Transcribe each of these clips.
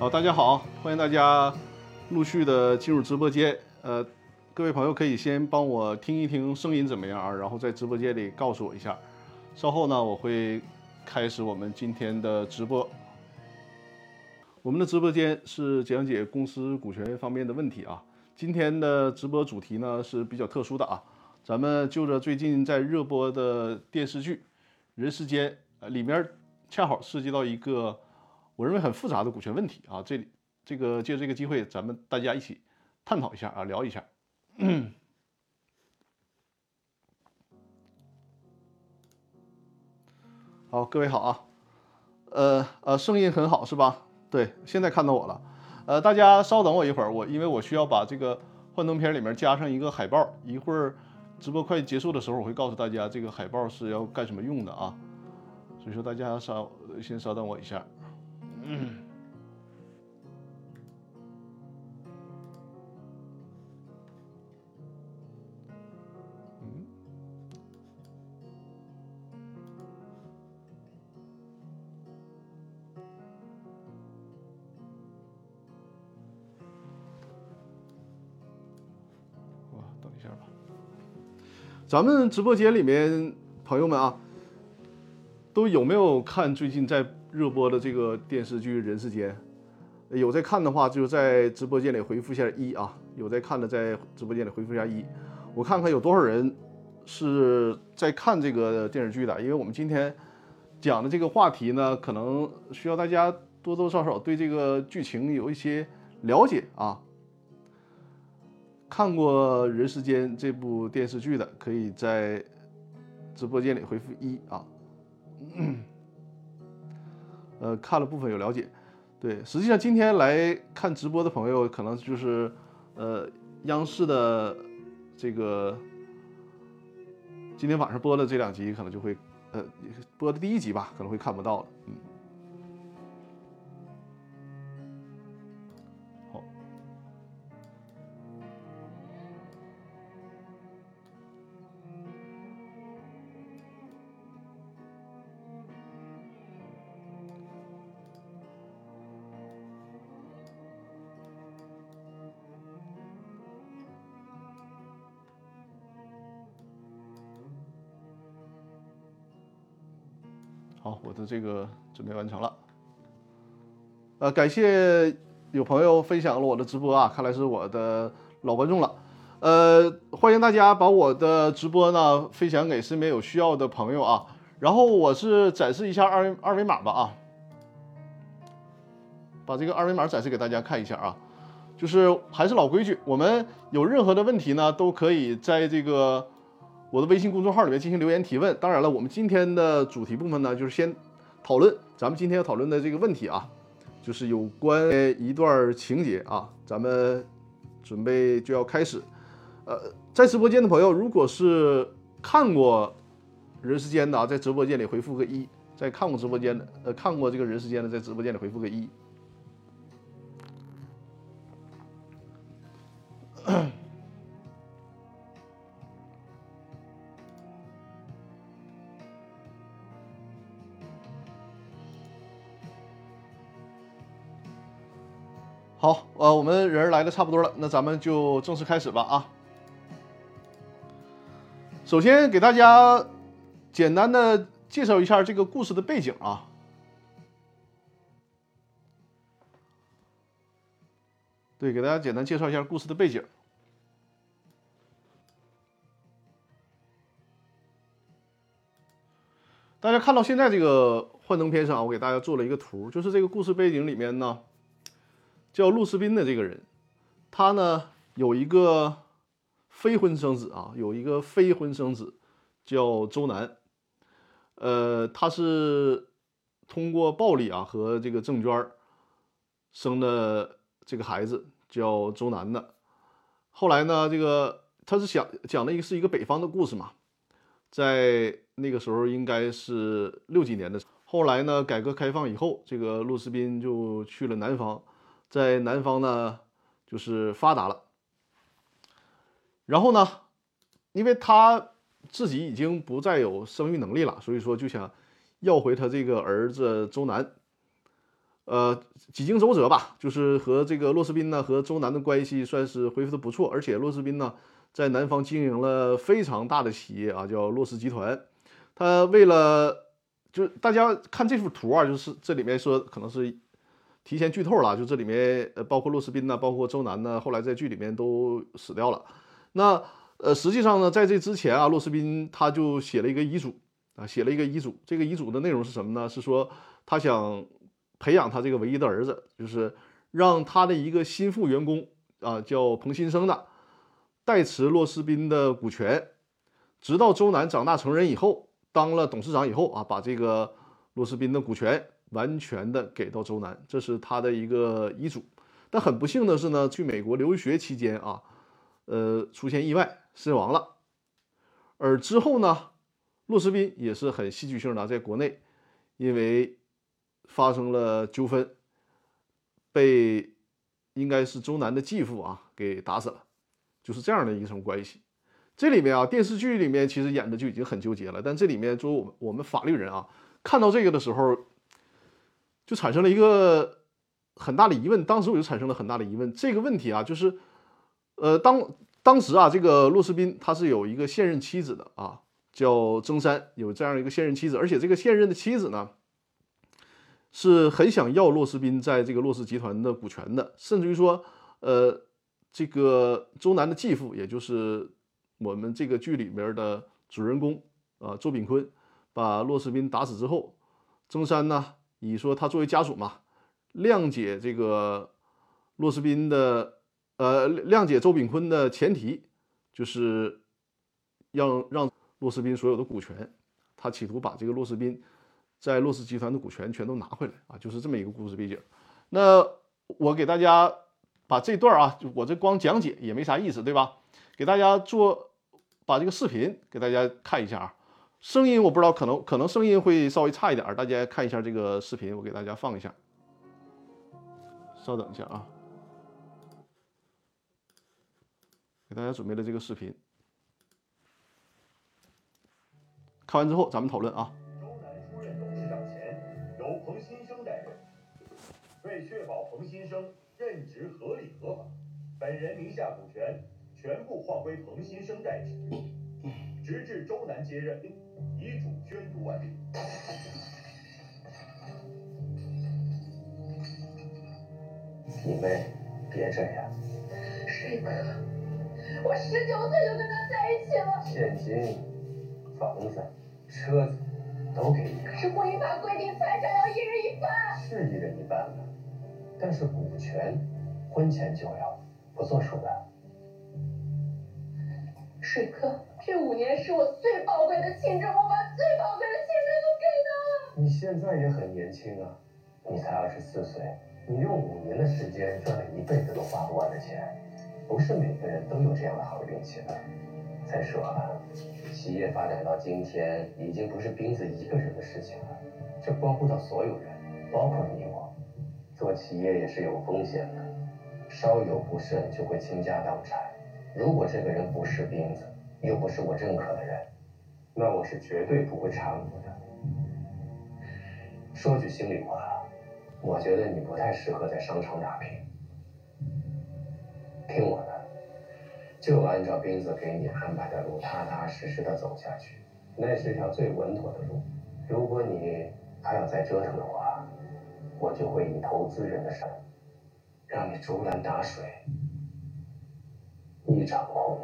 好，大家好，欢迎大家陆续的进入直播间。呃，各位朋友可以先帮我听一听声音怎么样，然后在直播间里告诉我一下。稍后呢，我会开始我们今天的直播。我们的直播间是讲解公司股权方面的问题啊。今天的直播主题呢是比较特殊的啊，咱们就着最近在热播的电视剧《人世间》呃里面恰好涉及到一个我认为很复杂的股权问题啊。这里这个借这个机会，咱们大家一起探讨一下啊，聊一下。好，各位好啊。呃呃，声音很好是吧？对，现在看到我了，呃，大家稍等我一会儿，我因为我需要把这个幻灯片里面加上一个海报，一会儿直播快结束的时候，我会告诉大家这个海报是要干什么用的啊，所以说大家稍先稍等我一下。嗯。等一下吧。咱们直播间里面朋友们啊，都有没有看最近在热播的这个电视剧《人世间》？有在看的话，就在直播间里回复一下一啊；有在看的，在直播间里回复一下一。我看看有多少人是在看这个电视剧的，因为我们今天讲的这个话题呢，可能需要大家多多少少对这个剧情有一些了解啊。看过《人世间》这部电视剧的，可以在直播间里回复一啊。呃，看了部分有了解，对，实际上今天来看直播的朋友，可能就是呃央视的这个今天晚上播的这两集，可能就会呃播的第一集吧，可能会看不到了，嗯。我的这个准备完成了。呃，感谢有朋友分享了我的直播啊，看来是我的老观众了。呃，欢迎大家把我的直播呢分享给身边有需要的朋友啊。然后我是展示一下二维二维码吧啊，把这个二维码展示给大家看一下啊。就是还是老规矩，我们有任何的问题呢，都可以在这个。我的微信公众号里面进行留言提问。当然了，我们今天的主题部分呢，就是先讨论咱们今天要讨论的这个问题啊，就是有关一段情节啊。咱们准备就要开始。呃，在直播间的朋友，如果是看过《人世间》的啊，在直播间里回复个一；在看过直播间的，呃，看过这个《人世间》的，在直播间里回复个一。好，呃，我们人来的差不多了，那咱们就正式开始吧啊。首先给大家简单的介绍一下这个故事的背景啊。对，给大家简单介绍一下故事的背景。大家看到现在这个幻灯片上，我给大家做了一个图，就是这个故事背景里面呢。叫陆士斌的这个人，他呢有一个非婚生子啊，有一个非婚生子叫周南，呃，他是通过暴力啊和这个郑娟生的这个孩子叫周南的。后来呢，这个他是讲讲的一个是一个北方的故事嘛，在那个时候应该是六几年的。后来呢，改革开放以后，这个陆士斌就去了南方。在南方呢，就是发达了。然后呢，因为他自己已经不再有生育能力了，所以说就想要回他这个儿子周南。呃，几经周折吧，就是和这个骆斯宾呢和周南的关系算是恢复的不错，而且骆斯宾呢在南方经营了非常大的企业啊，叫骆氏集团。他为了就大家看这幅图啊，就是这里面说可能是提前剧透了，就这里面呃包括骆斯宾呢，包括周南呢，后来在剧里面都死掉了。那呃实际上呢，在这之前啊，骆斯宾他就写了一个遗嘱啊，写了一个遗嘱。这个遗嘱的内容是什么呢？是说他想。培养他这个唯一的儿子，就是让他的一个心腹员工啊，叫彭新生的，代持骆斯宾的股权，直到周南长大成人以后，当了董事长以后啊，把这个骆斯宾的股权完全的给到周南，这是他的一个遗嘱。但很不幸的是呢，去美国留学期间啊，呃，出现意外身亡了。而之后呢，骆斯宾也是很戏剧性的，在国内因为。发生了纠纷，被应该是周南的继父啊给打死了，就是这样的一层关系。这里面啊，电视剧里面其实演的就已经很纠结了，但这里面作为我们我们法律人啊，看到这个的时候，就产生了一个很大的疑问。当时我就产生了很大的疑问，这个问题啊，就是，呃，当当时啊，这个骆斯宾他是有一个现任妻子的啊，叫曾山，有这样一个现任妻子，而且这个现任的妻子呢。是很想要洛斯宾在这个洛氏集团的股权的，甚至于说，呃，这个周南的继父，也就是我们这个剧里面的主人公啊，周炳坤，把洛斯宾打死之后，曾山呢，以说他作为家属嘛，谅解这个洛斯宾的，呃，谅解周炳坤的前提，就是要让洛斯宾所有的股权，他企图把这个洛斯宾。在洛氏集团的股权全都拿回来啊，就是这么一个故事背景。那我给大家把这段啊，我这光讲解也没啥意思，对吧？给大家做把这个视频给大家看一下啊。声音我不知道，可能可能声音会稍微差一点，大家看一下这个视频，我给大家放一下。稍等一下啊，给大家准备了这个视频，看完之后咱们讨论啊周南出任董事长前由彭新生代。为确保彭新生任职合理合法，本人名下股权全部划归彭新生代持，直至周南接任，遗嘱宣读完毕。你妹，别这样。水哥，我十九岁就跟他在一起了。现金、房子、车子都给你。可是婚姻法规定财产要一人一半。是一人一半了。但是股权，婚前就要，不作数的。水哥，这五年是我最宝贵的青春，我把最宝贵的青春都给他了。你现在也很年轻啊，你才二十四岁，你用五年的时间赚了一辈子都花不完的钱，不是每个人都有这样的好运气的。再说了，企业发展到今天，已经不是斌子一个人的事情了，这关乎到所有人，包括你我。做企业也是有风险的，稍有不慎就会倾家荡产。如果这个人不是钉子，又不是我认可的人，那我是绝对不会插你的。说句心里话，我觉得你不太适合在商场打拼。听我的，就按照斌子给你安排的路，踏踏实实的走下去，那是条最稳妥的路。如果你还要再折腾的话，我就会以投资人的身份，让你竹篮打水一场空。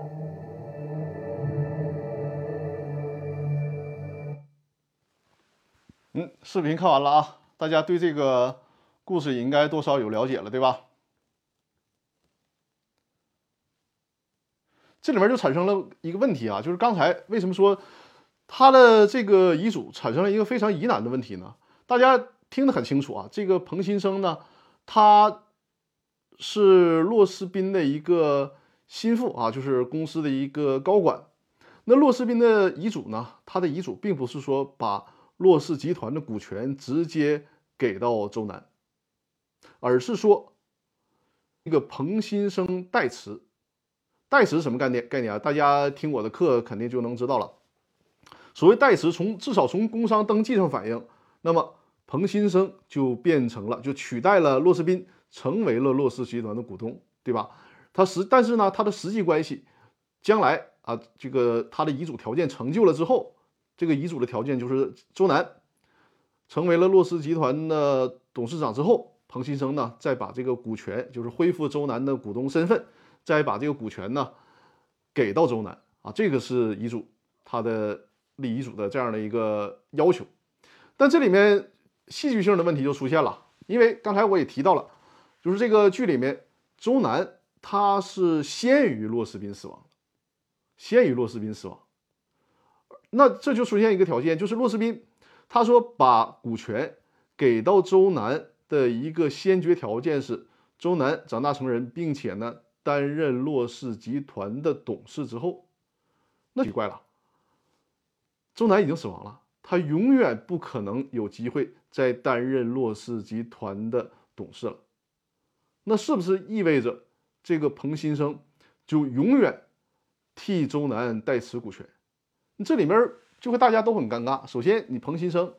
嗯，视频看完了啊，大家对这个故事也应该多少有了解了，对吧？这里面就产生了一个问题啊，就是刚才为什么说他的这个遗嘱产生了一个非常疑难的问题呢？大家。听得很清楚啊，这个彭新生呢，他是洛斯宾的一个心腹啊，就是公司的一个高管。那洛世宾的遗嘱呢，他的遗嘱并不是说把洛氏集团的股权直接给到周南，而是说一个彭新生代持。代持什么概念？概念啊，大家听我的课肯定就能知道了。所谓代持，从至少从工商登记上反映，那么。彭新生就变成了就取代了骆世斌，成为了骆氏集团的股东，对吧？他实但是呢，他的实际关系，将来啊，这个他的遗嘱条件成就了之后，这个遗嘱的条件就是周南成为了洛氏集团的董事长之后，彭新生呢再把这个股权，就是恢复周南的股东身份，再把这个股权呢给到周南啊，这个是遗嘱他的立遗嘱的这样的一个要求。但这里面戏剧性的问题就出现了，因为刚才我也提到了，就是这个剧里面周南他是先于骆世斌死亡，先于骆世斌死亡。那这就出现一个条件，就是骆世斌他说把股权给到周南的一个先决条件是周南长大成人，并且呢担任骆氏集团的董事之后，那奇怪了，周南已经死亡了。他永远不可能有机会再担任骆氏集团的董事了，那是不是意味着这个彭新生就永远替周南代持股权？这里面就会大家都很尴尬。首先，你彭新生，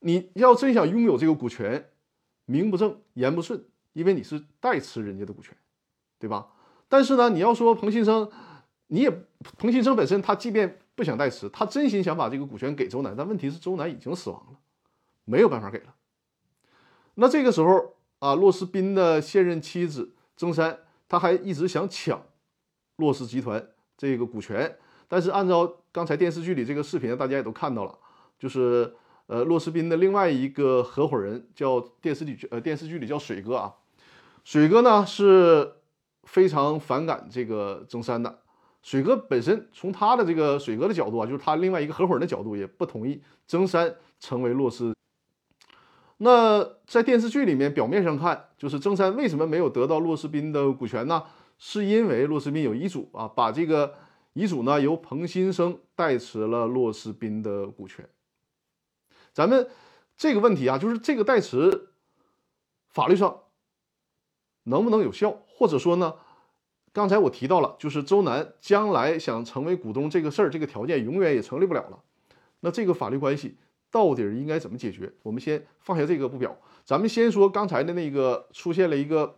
你要真想拥有这个股权，名不正言不顺，因为你是代持人家的股权，对吧？但是呢，你要说彭新生，你也彭新生本身他即便。不想代持，他真心想把这个股权给周南，但问题是周南已经死亡了，没有办法给了。那这个时候啊，骆世斌的现任妻子曾山，他还一直想抢骆氏集团这个股权，但是按照刚才电视剧里这个视频，大家也都看到了，就是呃，骆世斌的另外一个合伙人叫电视剧呃电视剧里叫水哥啊，水哥呢是非常反感这个曾山的。水哥本身从他的这个水哥的角度啊，就是他另外一个合伙人的角度，也不同意曾山成为洛氏。那在电视剧里面，表面上看就是曾山为什么没有得到洛斯斌的股权呢？是因为洛斯斌有遗嘱啊，把这个遗嘱呢由彭新生代持了洛斯斌的股权。咱们这个问题啊，就是这个代持法律上能不能有效，或者说呢？刚才我提到了，就是周南将来想成为股东这个事儿，这个条件永远也成立不了了。那这个法律关系到底应该怎么解决？我们先放下这个不表，咱们先说刚才的那个出现了一个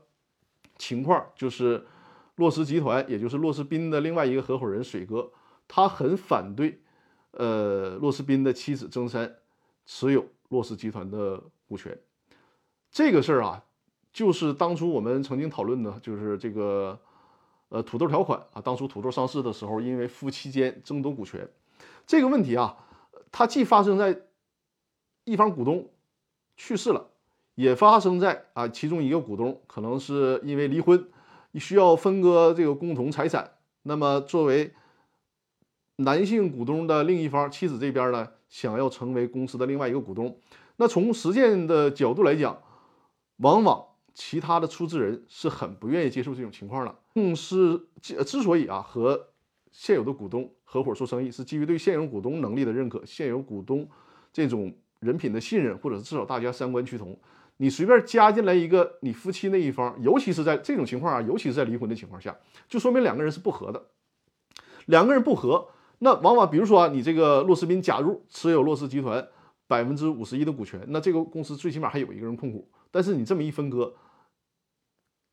情况，就是洛斯集团，也就是洛斯斌的另外一个合伙人水哥，他很反对，呃，洛斯斌的妻子曾山持有洛斯集团的股权。这个事儿啊，就是当初我们曾经讨论的，就是这个。呃，土豆条款啊，当初土豆上市的时候，因为夫妻间争夺股权这个问题啊，它既发生在一方股东去世了，也发生在啊其中一个股东可能是因为离婚，需要分割这个共同财产。那么作为男性股东的另一方，妻子这边呢，想要成为公司的另外一个股东，那从实践的角度来讲，往往。其他的出资人是很不愿意接受这种情况的。公司之所以啊和现有的股东合伙做生意，是基于对现有股东能力的认可，现有股东这种人品的信任，或者是至少大家三观趋同。你随便加进来一个你夫妻那一方，尤其是在这种情况啊，尤其是在离婚的情况下，就说明两个人是不和的。两个人不和，那往往比如说啊，你这个骆世斌假如持有骆氏集团百分之五十一的股权，那这个公司最起码还有一个人控股。但是你这么一分割，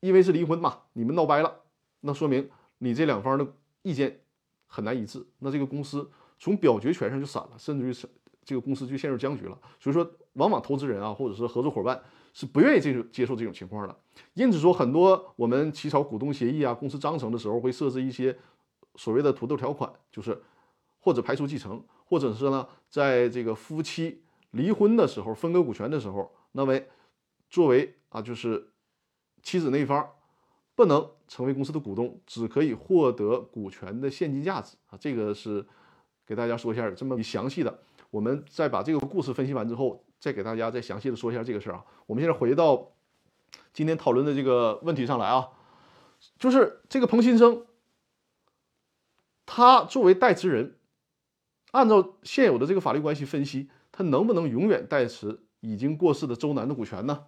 因为是离婚嘛，你们闹掰了，那说明你这两方的意见很难一致，那这个公司从表决权上就散了，甚至于是这个公司就陷入僵局了。所以说，往往投资人啊，或者是合作伙伴是不愿意接受接受这种情况的。因此说，很多我们起草股东协议啊、公司章程的时候，会设置一些所谓的土豆条款，就是或者排除继承，或者是呢，在这个夫妻离婚的时候分割股权的时候，那么。作为啊，就是妻子那一方不能成为公司的股东，只可以获得股权的现金价值啊。这个是给大家说一下这么详细的。我们再把这个故事分析完之后，再给大家再详细的说一下这个事儿啊。我们现在回到今天讨论的这个问题上来啊，就是这个彭新生，他作为代持人，按照现有的这个法律关系分析，他能不能永远代持已经过世的周南的股权呢？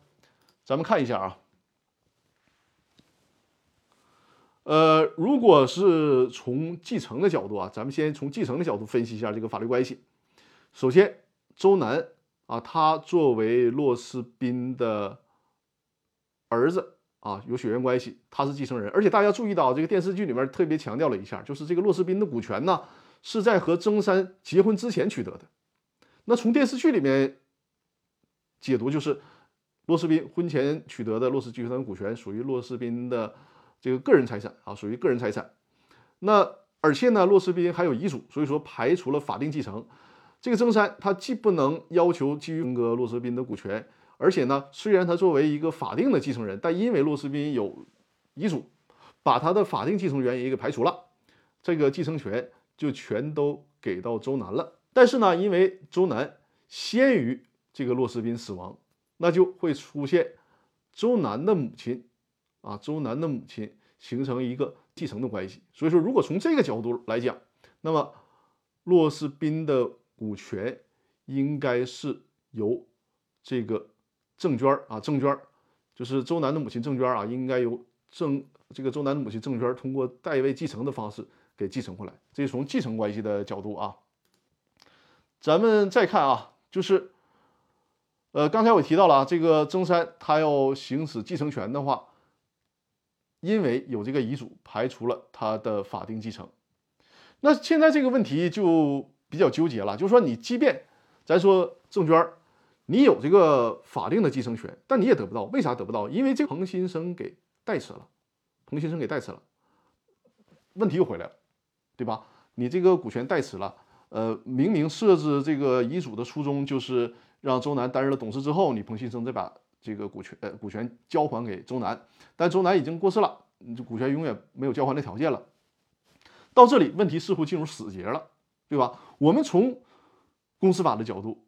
咱们看一下啊，呃，如果是从继承的角度啊，咱们先从继承的角度分析一下这个法律关系。首先，周南啊，他作为骆斯宾的儿子啊，有血缘关系，他是继承人。而且大家注意到，这个电视剧里面特别强调了一下，就是这个骆斯宾的股权呢，是在和曾山结婚之前取得的。那从电视剧里面解读，就是骆斯宾婚前取得的骆氏集团股权属于骆斯宾的这个个人财产啊，属于个人财产。那而且呢，骆斯宾还有遗嘱，所以说排除了法定继承。这个曾参他既不能要求继续分割骆斯宾的股权，而且呢，虽然他作为一个法定的继承人，但因为骆斯宾有遗嘱，把他的法定继承权也给排除了，这个继承权就全都给到周南了。但是呢，因为周南先于这个骆斯宾死亡，那就会出现周南的母亲啊，周南的母亲形成一个继承的关系。所以说，如果从这个角度来讲，那么骆斯宾的股权应该是由这个郑娟啊，郑娟就是周南的母亲郑娟啊，应该由郑这个周南的母亲郑娟通过代位继承的方式给继承回来。这是从继承关系的角度啊。咱们再看啊，就是呃，刚才我提到了啊，这个曾山他要行使继承权的话，因为有这个遗嘱排除了他的法定继承。那现在这个问题就。比较纠结了，就是说你即便咱说郑娟，你有这个法定的继承权，但你也得不到，为啥得不到？因为这彭新生给代持了，彭新生给代持了，问题又回来了，对吧？你这个股权代持了，呃，明明设置这个遗嘱的初衷就是让周南担任了董事之后，你彭新生再把这个股权呃股权交还给周南，但周南已经过世了，这股权永远没有交还的条件了。到这里，问题似乎进入死结了。对吧？我们从公司法的角度，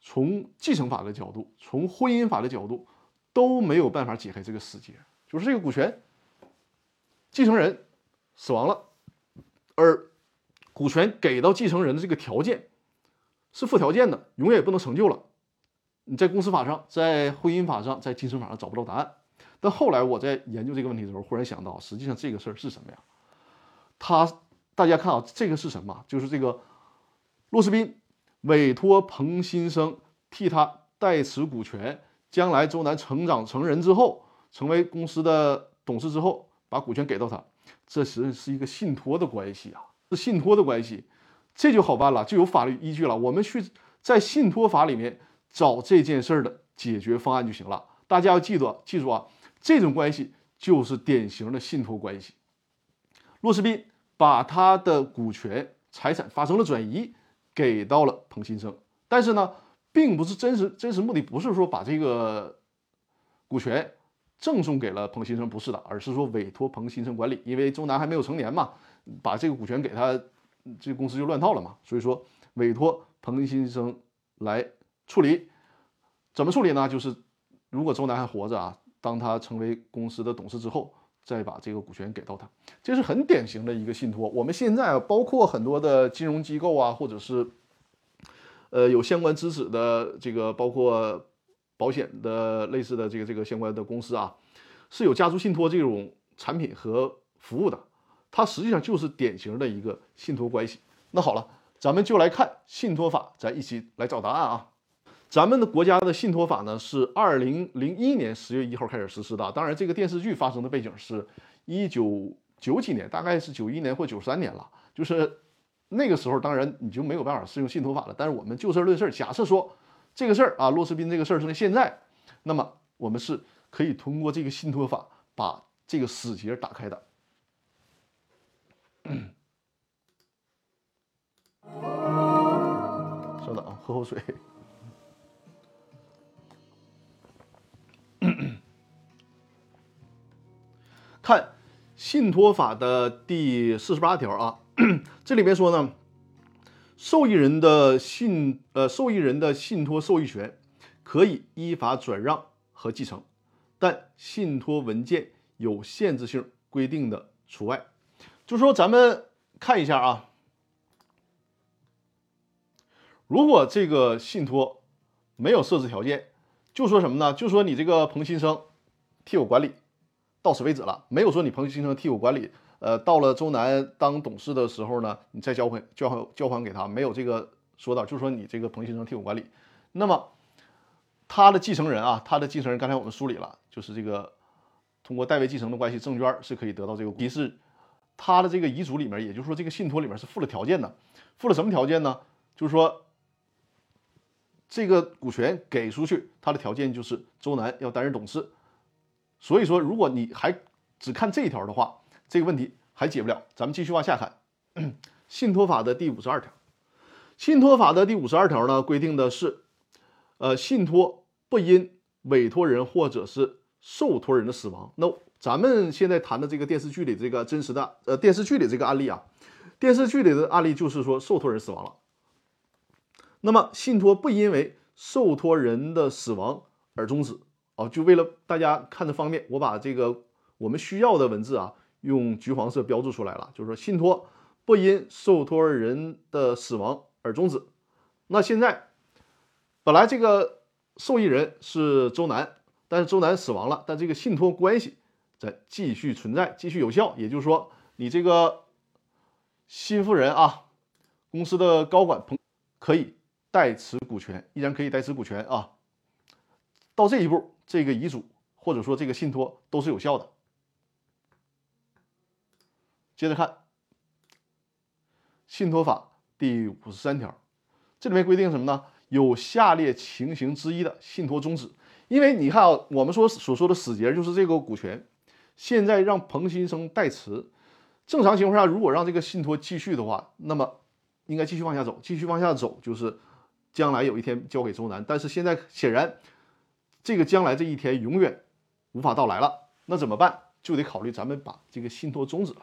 从继承法的角度，从婚姻法的角度，都没有办法解开这个死结。就是这个股权，继承人死亡了，而股权给到继承人的这个条件是附条件的，永远也不能成就了。你在公司法上，在婚姻法上，在继承法上找不到答案。但后来我在研究这个问题的时候，忽然想到，实际上这个事儿是什么呀？他。大家看啊，这个是什么？就是这个骆斯宾委托彭新生替他代持股权，将来周南成长成人之后，成为公司的董事之后，把股权给到他，这实际上是一个信托的关系啊，是信托的关系，这就好办了，就有法律依据了。我们去在信托法里面找这件事儿的解决方案就行了。大家要记住，记住啊，这种关系就是典型的信托关系。骆斯宾。把他的股权财产发生了转移，给到了彭新生，但是呢，并不是真实真实目的不是说把这个股权赠送给了彭新生，不是的，而是说委托彭新生管理，因为周南还没有成年嘛，把这个股权给他，这公司就乱套了嘛，所以说委托彭新生来处理，怎么处理呢？就是如果周南还活着啊，当他成为公司的董事之后。再把这个股权给到他，这是很典型的一个信托。我们现在包括很多的金融机构啊，或者是呃有相关资质的这个，包括保险的类似的这个这个相关的公司啊，是有家族信托这种产品和服务的。它实际上就是典型的一个信托关系。那好了，咱们就来看信托法，咱一起来找答案啊。咱们的国家的信托法呢，是二零零一年十月一号开始实施的。当然，这个电视剧发生的背景是一九九几年，大概是九一年或九三年了。就是那个时候，当然你就没有办法适用信托法了。但是我们就事论事，假设说这个事儿啊，骆斯宾这个事儿是在现在，那么我们是可以通过这个信托法把这个死结打开的。稍等啊，喝口水。看信托法的第四十八条啊，这里面说呢，受益人的信呃受益人的信托受益权可以依法转让和继承，但信托文件有限制性规定的除外。就说咱们看一下啊，如果这个信托没有设置条件，就说什么呢？就说你这个彭新生替我管理。到此为止了，没有说你彭新生替我管理。呃，到了周南当董事的时候呢，你再交还交还交还给他，没有这个说到，就是说你这个彭新生替我管理。那么他的继承人啊，他的继承人刚才我们梳理了，就是这个通过代位继承的关系，郑娟是可以得到这个。提示他的这个遗嘱里面，也就是说这个信托里面是附了条件的，附了什么条件呢？就是说这个股权给出去，他的条件就是周南要担任董事。所以说，如果你还只看这一条的话，这个问题还解不了。咱们继续往下看，信托法的第五十二条。信托法的第五十二条呢，规定的是，呃，信托不因委托人或者是受托人的死亡。那咱们现在谈的这个电视剧里这个真实的，呃，电视剧里这个案例啊，电视剧里的案例就是说受托人死亡了。那么信托不因为受托人的死亡而终止。哦，就为了大家看的方便，我把这个我们需要的文字啊，用橘黄色标注出来了。就是说，信托不因受托人的死亡而终止。那现在本来这个受益人是周南，但是周南死亡了，但这个信托关系在继续存在，继续有效。也就是说，你这个新富人啊，公司的高管彭可以代持股权，依然可以代持股权啊。到这一步。这个遗嘱或者说这个信托都是有效的。接着看《信托法》第五十三条，这里面规定什么呢？有下列情形之一的信托终止，因为你看啊，我们说所说的死结就是这个股权，现在让彭新生代持，正常情况下，如果让这个信托继续的话，那么应该继续往下走，继续往下走就是将来有一天交给周南，但是现在显然。这个将来这一天永远无法到来了，那怎么办？就得考虑咱们把这个信托终止了。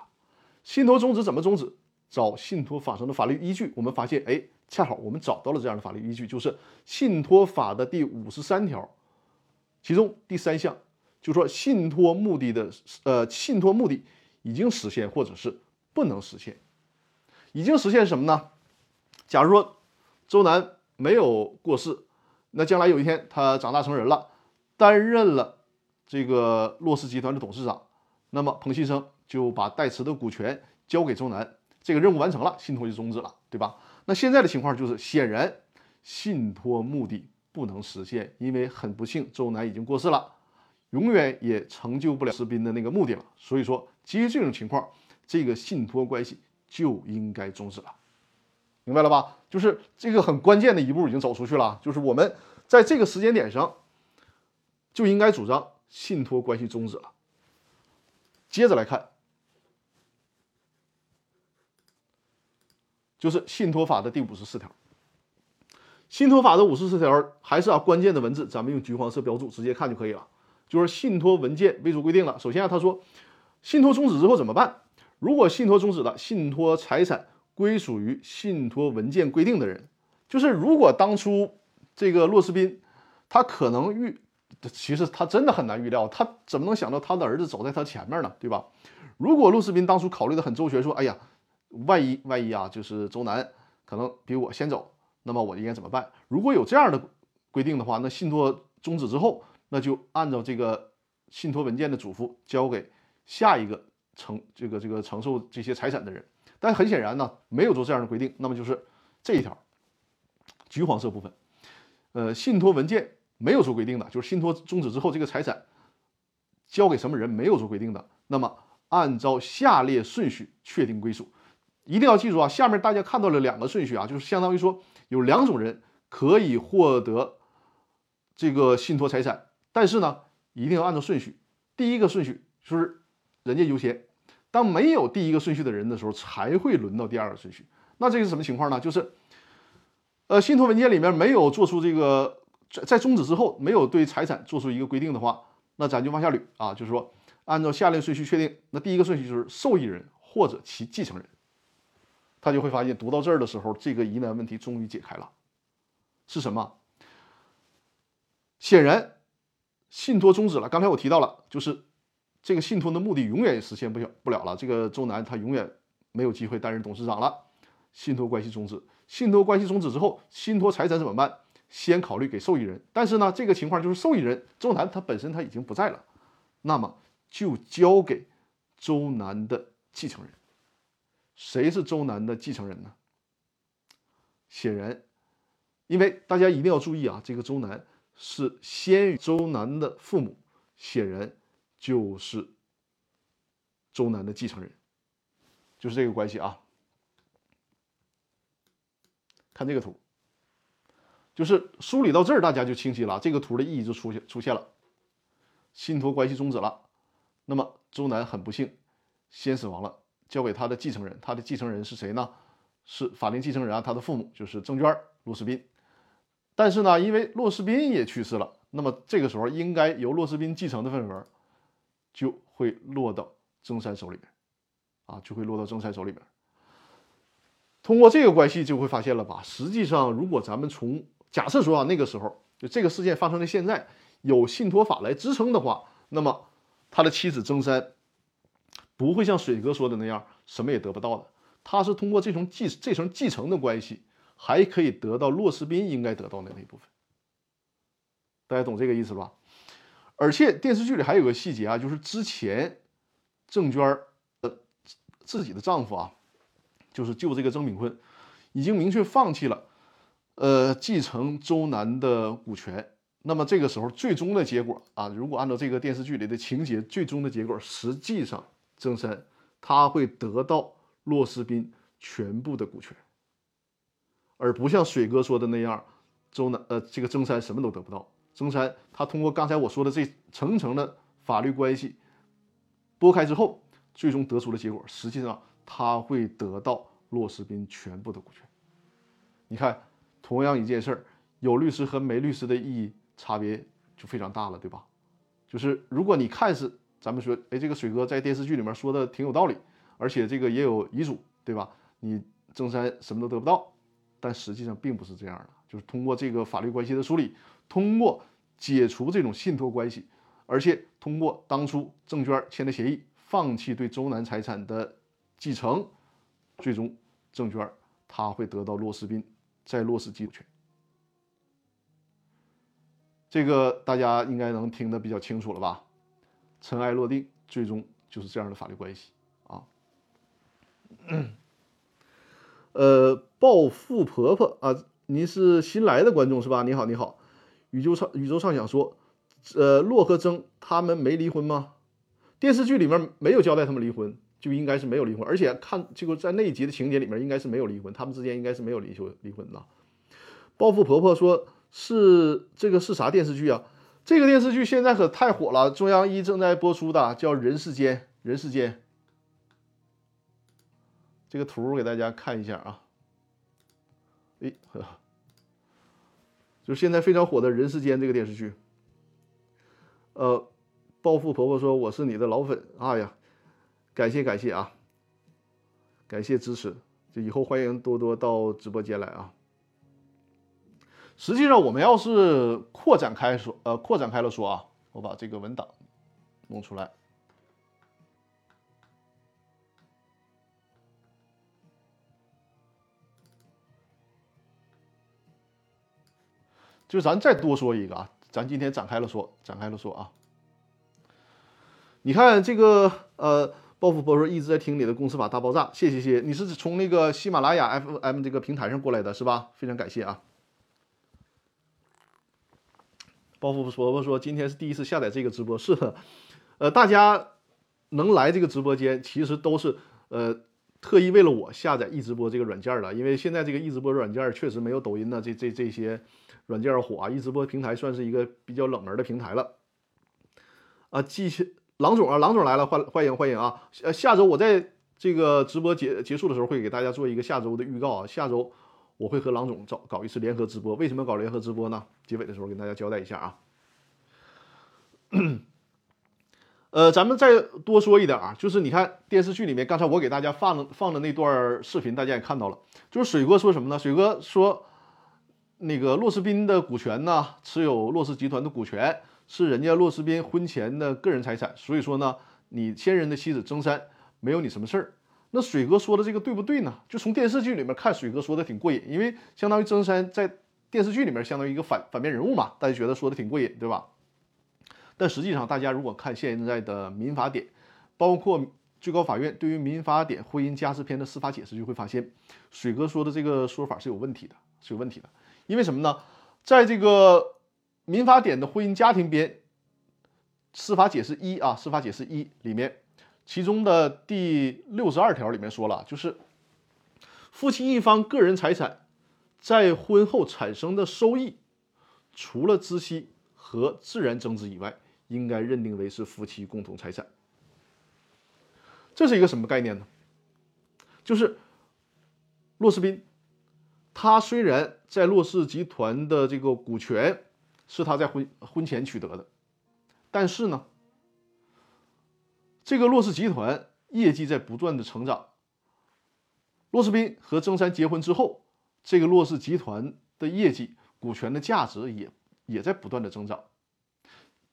信托终止怎么终止？找信托法上的法律依据。我们发现，哎，恰好我们找到了这样的法律依据，就是信托法的第五十三条，其中第三项就说信托目的的呃信托目的已经实现或者是不能实现。已经实现什么呢？假如说周南没有过世。那将来有一天他长大成人了，担任了这个洛氏集团的董事长，那么彭新生就把代持的股权交给周南，这个任务完成了，信托就终止了，对吧？那现在的情况就是，显然信托目的不能实现，因为很不幸周南已经过世了，永远也成就不了士兵的那个目的了。所以说，基于这种情况，这个信托关系就应该终止了。明白了吧？就是这个很关键的一步已经走出去了，就是我们在这个时间点上就应该主张信托关系终止了。接着来看，就是信托法的第五十四条。信托法的五十四条还是啊关键的文字，咱们用橘黄色标注，直接看就可以了。就是信托文件为主规定了。首先啊，他说信托终止之后怎么办？如果信托终止了，信托财产。归属于信托文件规定的人，就是如果当初这个洛斯宾，他可能预，其实他真的很难预料，他怎么能想到他的儿子走在他前面呢？对吧？如果洛斯宾当初考虑的很周全，说，哎呀，万一万一啊，就是周南可能比我先走，那么我应该怎么办？如果有这样的规定的话，那信托终止之后，那就按照这个信托文件的嘱咐交给下一个承这个这个承受这些财产的人。但很显然呢，没有做这样的规定，那么就是这一条，橘黄色部分，呃，信托文件没有做规定的，就是信托终止之后，这个财产交给什么人没有做规定的，那么按照下列顺序确定归属，一定要记住啊，下面大家看到了两个顺序啊，就是相当于说有两种人可以获得这个信托财产，但是呢，一定要按照顺序，第一个顺序就是人家优先。当没有第一个顺序的人的时候，才会轮到第二个顺序。那这是什么情况呢？就是，呃，信托文件里面没有做出这个在在终止之后没有对财产做出一个规定的话，那咱就往下捋啊，就是说按照下列顺序确定。那第一个顺序就是受益人或者其继承人，他就会发现读到这儿的时候，这个疑难问题终于解开了，是什么？显然，信托终止了。刚才我提到了，就是。这个信托的目的永远也实现不了不了了。这个周南他永远没有机会担任董事长了。信托关系终止，信托关系终止之后，信托财产怎么办？先考虑给受益人。但是呢，这个情况就是受益人周南他本身他已经不在了，那么就交给周南的继承人。谁是周南的继承人呢？显然，因为大家一定要注意啊，这个周南是先于周南的父母，显然就是周南的继承人，就是这个关系啊。看这个图，就是梳理到这儿，大家就清晰了，这个图的意义就出现出现了，信托关系终止了。那么周南很不幸，先死亡了，交给他的继承人，他的继承人是谁呢？是法定继承人啊，他的父母就是郑娟、骆世斌。但是呢，因为骆世斌也去世了，那么这个时候应该由骆世斌继承的份额就会落到曾山手里边，啊，就会落到曾山手里边。通过这个关系就会发现了吧？实际上，如果咱们从假设说啊，那个时候就这个事件发生的现在有信托法来支撑的话，那么他的妻子曾山不会像水哥说的那样什么也得不到的。他是通过这层继这层继承的关系，还可以得到骆世斌应该得到的那一部分。大家懂这个意思吧？而且电视剧里还有个细节啊，就是之前郑娟儿呃自己的丈夫啊，就是救这个曾炳坤，已经明确放弃了呃继承周南的股权。那么这个时候最终的结果啊，如果按照这个电视剧里的情节，最终的结果实际上曾山他会得到。骆世斌全部的股权，而不像水哥说的那样，周南呃这个曾山什么都得不到。曾山他通过刚才我说的这层层的法律关系拨开之后，最终得出的结果，实际上他会得到骆世斌全部的股权。你看，同样一件事儿，有律师和没律师的意义差别就非常大了，对吧？就是如果你看似咱们说，哎，这个水哥在电视剧里面说的挺有道理。而且这个也有遗嘱，对吧？你曾山什么都得不到，但实际上并不是这样的。就是通过这个法律关系的梳理，通过解除这种信托关系，而且通过当初郑娟签的协议，放弃对周南财产的继承，最终郑娟她会得到骆世斌再落实继承权。这个大家应该能听得比较清楚了吧？尘埃落定，最终就是这样的法律关系啊。呃，暴富婆婆啊，您是新来的观众是吧？你好，你好。宇宙畅宇宙畅想说，呃，洛和曾他们没离婚吗？电视剧里面没有交代他们离婚，就应该是没有离婚。而且看这个在那一集的情节里面，应该是没有离婚，他们之间应该是没有离休离婚的。暴富婆婆说，是这个是啥电视剧啊？这个电视剧现在可太火了，中央一正在播出的，叫《人世间》，人世间。这个图给大家看一下啊，哎，就现在非常火的《人世间》这个电视剧。呃，暴富婆婆说我是你的老粉，哎呀，感谢感谢啊，感谢支持，就以后欢迎多多到直播间来啊。实际上，我们要是扩展开说，呃，扩展开了说啊，我把这个文档弄出来。就咱再多说一个啊，咱今天展开了说，展开了说啊。你看这个呃，暴富博说一直在听你的《公司法大爆炸》，谢谢谢，你是从那个喜马拉雅 FM 这个平台上过来的是吧？非常感谢啊。包富伯伯说今天是第一次下载这个直播，是的，呃，大家能来这个直播间，其实都是呃特意为了我下载易直播这个软件的，因为现在这个易直播软件确实没有抖音的这这这些。软件火啊，一直播平台算是一个比较冷门的平台了。啊，继续，郎总啊，郎总来了，欢欢迎欢迎啊！呃，下周我在这个直播结结束的时候会给大家做一个下周的预告啊。下周我会和郎总找搞一次联合直播，为什么搞联合直播呢？结尾的时候跟大家交代一下啊。呃，咱们再多说一点啊，就是你看电视剧里面，刚才我给大家放的放的那段视频，大家也看到了，就是水哥说什么呢？水哥说。那个骆世斌的股权呢，持有骆氏集团的股权是人家骆世斌婚前的个人财产，所以说呢，你先人的妻子曾山没有你什么事儿。那水哥说的这个对不对呢？就从电视剧里面看，水哥说的挺过瘾，因为相当于曾山在电视剧里面相当于一个反反面人物嘛，大家觉得说的挺过瘾，对吧？但实际上，大家如果看现在的民法典，包括最高法院对于民法典婚姻家事篇的司法解释，就会发现水哥说的这个说法是有问题的，是有问题的。因为什么呢？在这个民法典的婚姻家庭编司法解释一啊，司法解释一里面，其中的第六十二条里面说了，就是夫妻一方个人财产在婚后产生的收益，除了孳息和自然增值以外，应该认定为是夫妻共同财产。这是一个什么概念呢？就是骆世斌，他虽然在骆氏集团的这个股权是他在婚婚前取得的，但是呢，这个骆氏集团业绩在不断的成长。骆世斌和曾山结婚之后，这个骆氏集团的业绩、股权的价值也也在不断的增长。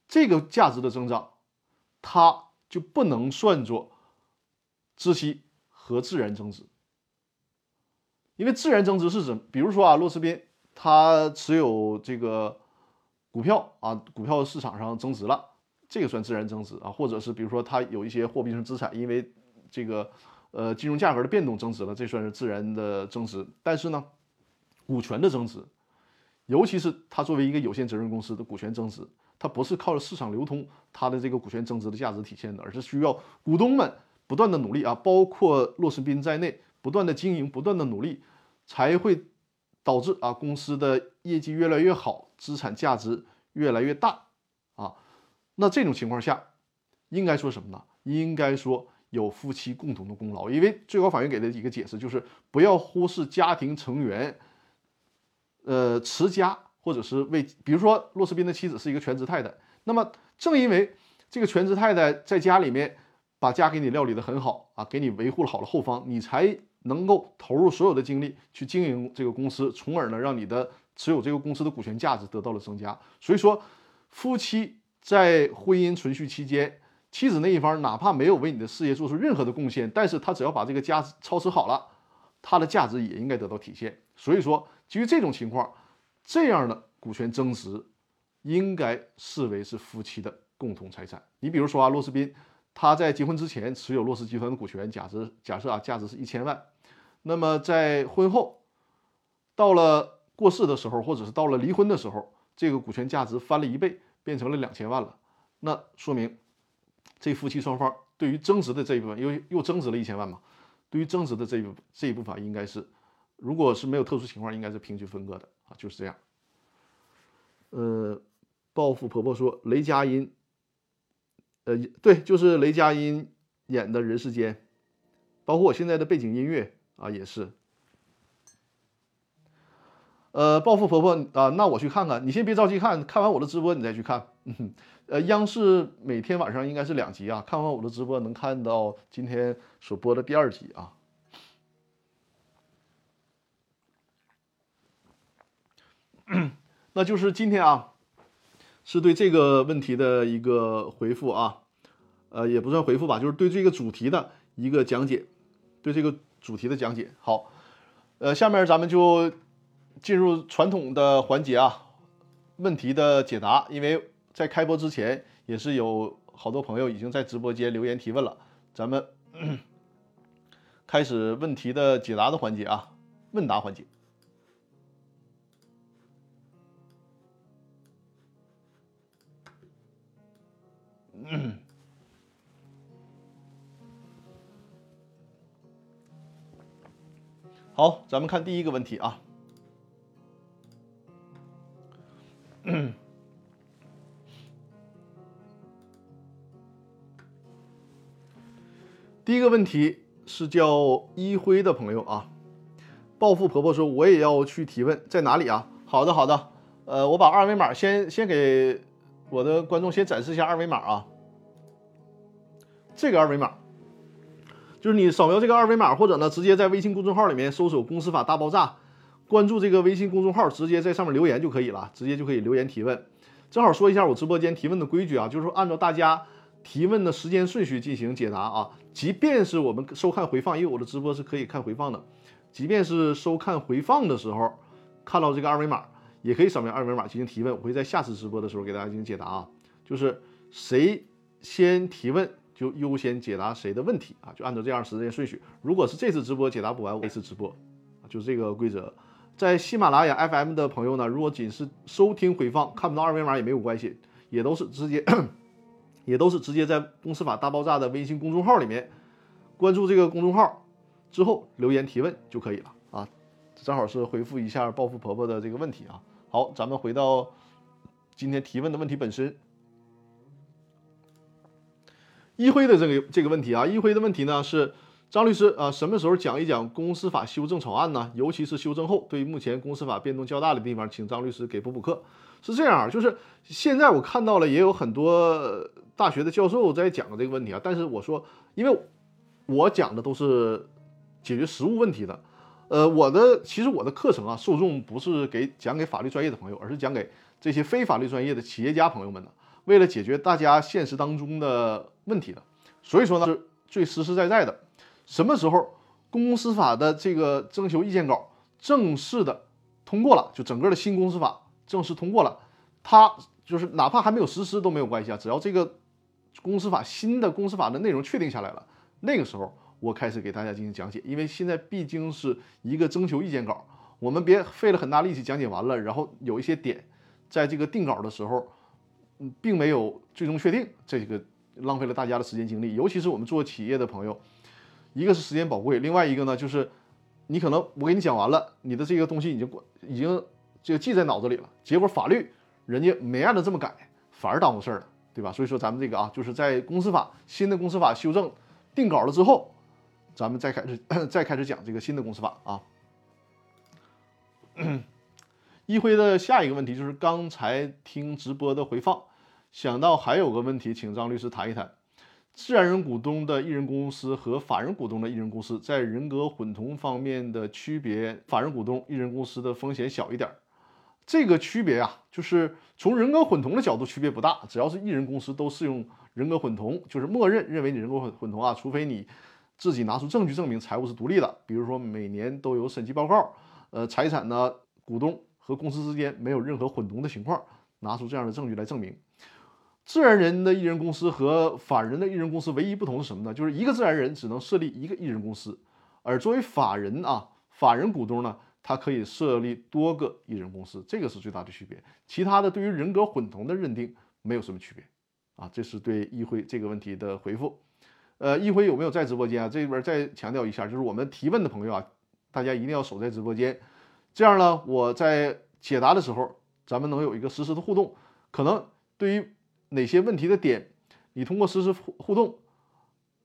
这个价值的增长，它就不能算作孳息和自然增值，因为自然增值是什么？比如说啊，骆世斌他持有这个股票啊，股票市场上增值了，这个算自然增值啊，或者是比如说他有一些货币性资产，因为这个呃金融价格的变动增值了，这算是自然的增值。但是呢，股权的增值，尤其是他作为一个有限责任公司的股权增值。它不是靠着市场流通，它的这个股权增值的价值体现的，而是需要股东们不断的努力啊，包括骆世斌在内，不断的经营，不断的努力，才会导致啊公司的业绩越来越好，资产价值越来越大啊。那这种情况下，应该说什么呢？应该说有夫妻共同的功劳，因为最高法院给的一个解释就是不要忽视家庭成员，呃，持家。或者是为，比如说骆世斌的妻子是一个全职太太，那么正因为这个全职太太在家里面把家给你料理的很好啊，给你维护了好了后方，你才能够投入所有的精力去经营这个公司，从而呢让你的持有这个公司的股权价值得到了增加。所以说，夫妻在婚姻存续期间，妻子那一方哪怕没有为你的事业做出任何的贡献，但是他只要把这个家操持好了，他的价值也应该得到体现。所以说，基于这种情况。这样的股权增值，应该视为是夫妻的共同财产。你比如说啊，骆世斌他在结婚之前持有骆氏集团的股权，假设假设啊，价值是一千万。那么在婚后，到了过世的时候，或者是到了离婚的时候，这个股权价值翻了一倍，变成了两千万了。那说明这夫妻双方对于增值的这一部分，又又增值了一千万嘛？对于增值的这一这一部分，应该是。如果是没有特殊情况，应该是平均分割的啊，就是这样。呃，报复婆婆说雷佳音，呃，对，就是雷佳音演的人世间，包括我现在的背景音乐啊，也是。呃，报复婆婆啊，那我去看看，你先别着急看，看完我的直播你再去看。呃，央视每天晚上应该是两集啊，看完我的直播能看到今天所播的第二集啊。那就是今天啊，是对这个问题的一个回复啊，呃，也不算回复吧，就是对这个主题的一个讲解，对这个主题的讲解。好，呃，下面咱们就进入传统的环节啊，问题的解答。因为在开播之前，也是有好多朋友已经在直播间留言提问了，咱们 开始问题的解答的环节啊，问答环节。嗯，好，咱们看第一个问题啊。第一个问题是叫一辉的朋友啊，暴富婆婆说我也要去提问，在哪里啊？好的，好的，呃，我把二维码先先给我的观众先展示一下二维码啊。这个二维码，就是你扫描这个二维码，或者呢直接在微信公众号里面搜索“公司法大爆炸”，关注这个微信公众号，直接在上面留言就可以了，直接就可以留言提问。正好说一下我直播间提问的规矩啊，就是说按照大家提问的时间顺序进行解答啊。即便是我们收看回放，因为我的直播是可以看回放的，即便是收看回放的时候看到这个二维码，也可以扫描二维码进行提问。我会在下次直播的时候给大家进行解答啊。就是谁先提问。就优先解答谁的问题啊？就按照这样时间顺序。如果是这次直播解答不完，我一次直播，就是这个规则。在喜马拉雅 FM 的朋友呢，如果仅是收听回放，看不到二维码也没有关系，也都是直接，也都是直接在《公司法大爆炸》的微信公众号里面关注这个公众号之后留言提问就可以了啊。正好是回复一下暴富婆婆的这个问题啊。好，咱们回到今天提问的问题本身。一辉的这个这个问题啊，一辉的问题呢是张律师啊，什么时候讲一讲公司法修正草案呢？尤其是修正后，对于目前公司法变动较大的地方，请张律师给补补课。是这样啊，就是现在我看到了也有很多大学的教授在讲这个问题啊，但是我说，因为我讲的都是解决实务问题的，呃，我的其实我的课程啊，受众不是给讲给法律专业的朋友，而是讲给这些非法律专业的企业家朋友们的。为了解决大家现实当中的问题的，所以说呢是最实实在在的。什么时候公司法的这个征求意见稿正式的通过了，就整个的新公司法正式通过了，它就是哪怕还没有实施都没有关系啊，只要这个公司法新的公司法的内容确定下来了，那个时候我开始给大家进行讲解。因为现在毕竟是一个征求意见稿，我们别费了很大力气讲解完了，然后有一些点在这个定稿的时候。嗯，并没有最终确定，这个浪费了大家的时间精力，尤其是我们做企业的朋友，一个是时间宝贵，另外一个呢就是你可能我给你讲完了，你的这个东西已经过已经这个记在脑子里了，结果法律人家没按照这么改，反而耽误事儿了，对吧？所以说咱们这个啊，就是在公司法新的公司法修正定稿了之后，咱们再开始 再开始讲这个新的公司法啊。一辉的下一个问题就是刚才听直播的回放，想到还有个问题，请张律师谈一谈：自然人股东的一人公司和法人股东的一人公司在人格混同方面的区别。法人股东一人公司的风险小一点，这个区别啊，就是从人格混同的角度区别不大，只要是一人公司都适用人格混同，就是默认认为你人格混混同啊，除非你自己拿出证据证明财务是独立的，比如说每年都有审计报告，呃，财产呢，股东。和公司之间没有任何混同的情况，拿出这样的证据来证明。自然人的一人公司和法人的一人公司唯一不同是什么呢？就是一个自然人只能设立一个一人公司，而作为法人啊，法人股东呢，他可以设立多个一人公司，这个是最大的区别。其他的对于人格混同的认定没有什么区别啊。这是对议会这个问题的回复。呃，议会有没有在直播间啊？这边再强调一下，就是我们提问的朋友啊，大家一定要守在直播间。这样呢，我在解答的时候，咱们能有一个实时的互动。可能对于哪些问题的点，你通过实时互互动，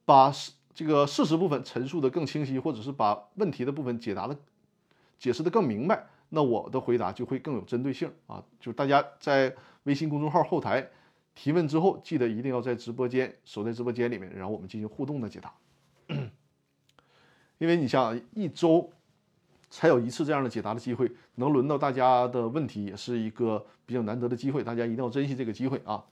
把这个事实部分陈述的更清晰，或者是把问题的部分解答的解释的更明白，那我的回答就会更有针对性啊。就大家在微信公众号后台提问之后，记得一定要在直播间守在直播间里面，然后我们进行互动的解答。因为你像一周。才有一次这样的解答的机会，能轮到大家的问题，也是一个比较难得的机会，大家一定要珍惜这个机会啊！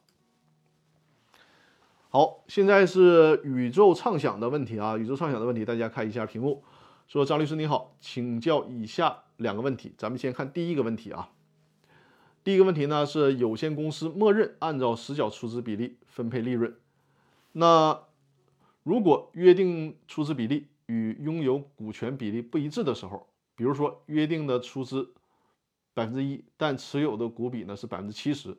好，现在是宇宙畅想的问题啊，宇宙畅想的问题，大家看一下屏幕。说张律师你好，请教以下两个问题，咱们先看第一个问题啊。第一个问题呢是有限公司默认按照实缴出资比例分配利润，那如果约定出资比例与拥有股权比例不一致的时候？比如说约定的出资百分之一，但持有的股比呢是百分之七十，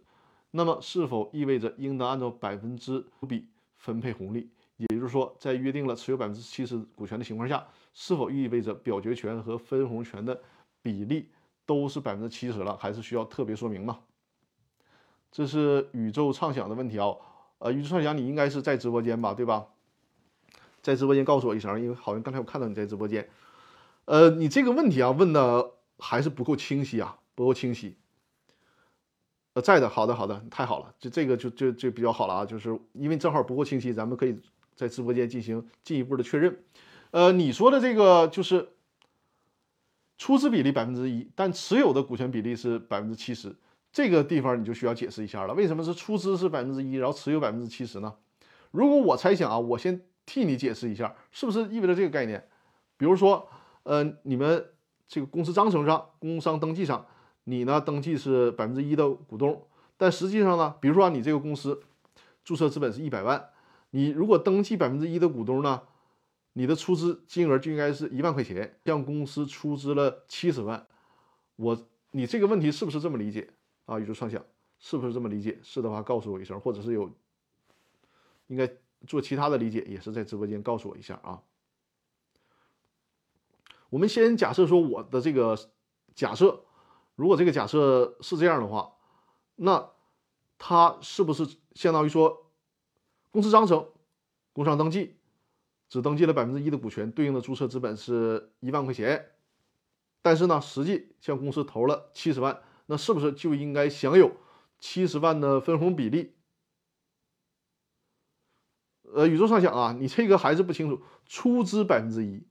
那么是否意味着应当按照百分之股比分配红利？也就是说，在约定了持有百分之七十股权的情况下，是否意味着表决权和分红权的比例都是百分之七十了？还是需要特别说明吗？这是宇宙畅想的问题啊！呃，宇宙畅想，你应该是在直播间吧，对吧？在直播间告诉我一声，因为好像刚才我看到你在直播间。呃，你这个问题啊问的还是不够清晰啊，不够清晰。呃，在的，好的，好的，太好了，就这个就就就比较好了啊，就是因为正好不够清晰，咱们可以在直播间进行进一步的确认。呃，你说的这个就是出资比例百分之一，但持有的股权比例是百分之七十，这个地方你就需要解释一下了，为什么是出资是百分之一，然后持有百分之七十呢？如果我猜想啊，我先替你解释一下，是不是意味着这个概念？比如说。呃，你们这个公司章程上、工商登记上，你呢登记是百分之一的股东，但实际上呢，比如说你这个公司注册资本是一百万，你如果登记百分之一的股东呢，你的出资金额就应该是一万块钱，向公司出资了七十万，我你这个问题是不是这么理解啊？宇宙畅想是不是这么理解？是的话告诉我一声，或者是有应该做其他的理解，也是在直播间告诉我一下啊。我们先假设说我的这个假设，如果这个假设是这样的话，那它是不是相当于说公司章程、工商登记只登记了百分之一的股权，对应的注册资本是一万块钱？但是呢，实际向公司投了七十万，那是不是就应该享有七十万的分红比例？呃，宇宙上想啊，你这个还是不清楚，出资百分之一，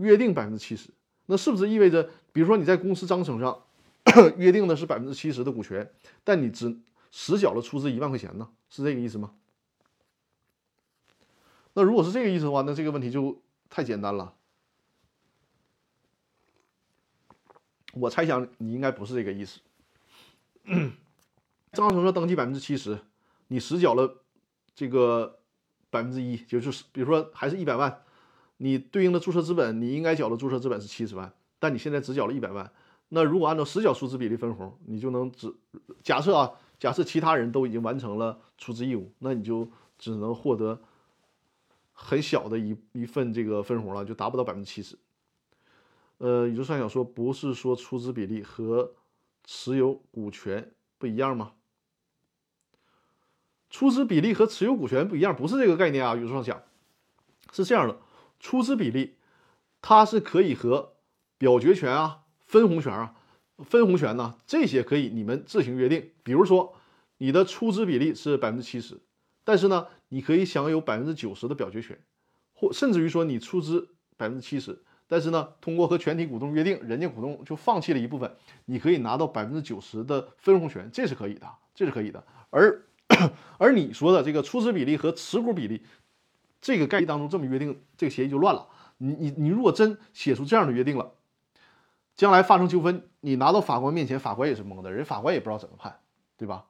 约定百分之七十，那是不是意味着，比如说你在公司章程上 约定的是百分之七十的股权，但你只实缴了出资一万块钱呢？是这个意思吗？那如果是这个意思的话，那这个问题就太简单了。我猜想你应该不是这个意思。章程上登记百分之七十，你实缴了这个百分之一，就是比如说还是一百万，你对应的注册资本你应该缴的注册资本是七十万，但你现在只缴了一百万。那如果按照实缴出资比例分红，你就能只假设啊，假设其他人都已经完成了出资义务，那你就只能获得很小的一一份这个分红了，就达不到百分之七十。呃，宇宙算想说，不是说出资比例和持有股权不一样吗？出资比例和持有股权不一样，不是这个概念啊。宇宙上想是这样的，出资比例它是可以和表决权啊、分红权啊、分红权呢这些可以你们自行约定。比如说你的出资比例是百分之七十，但是呢，你可以享有百分之九十的表决权，或甚至于说你出资百分之七十。但是呢，通过和全体股东约定，人家股东就放弃了一部分，你可以拿到百分之九十的分红权，这是可以的，这是可以的。而 而你说的这个出资比例和持股比例，这个概念当中这么约定，这个协议就乱了。你你你如果真写出这样的约定了，将来发生纠纷，你拿到法官面前，法官也是懵的，人法官也不知道怎么判，对吧？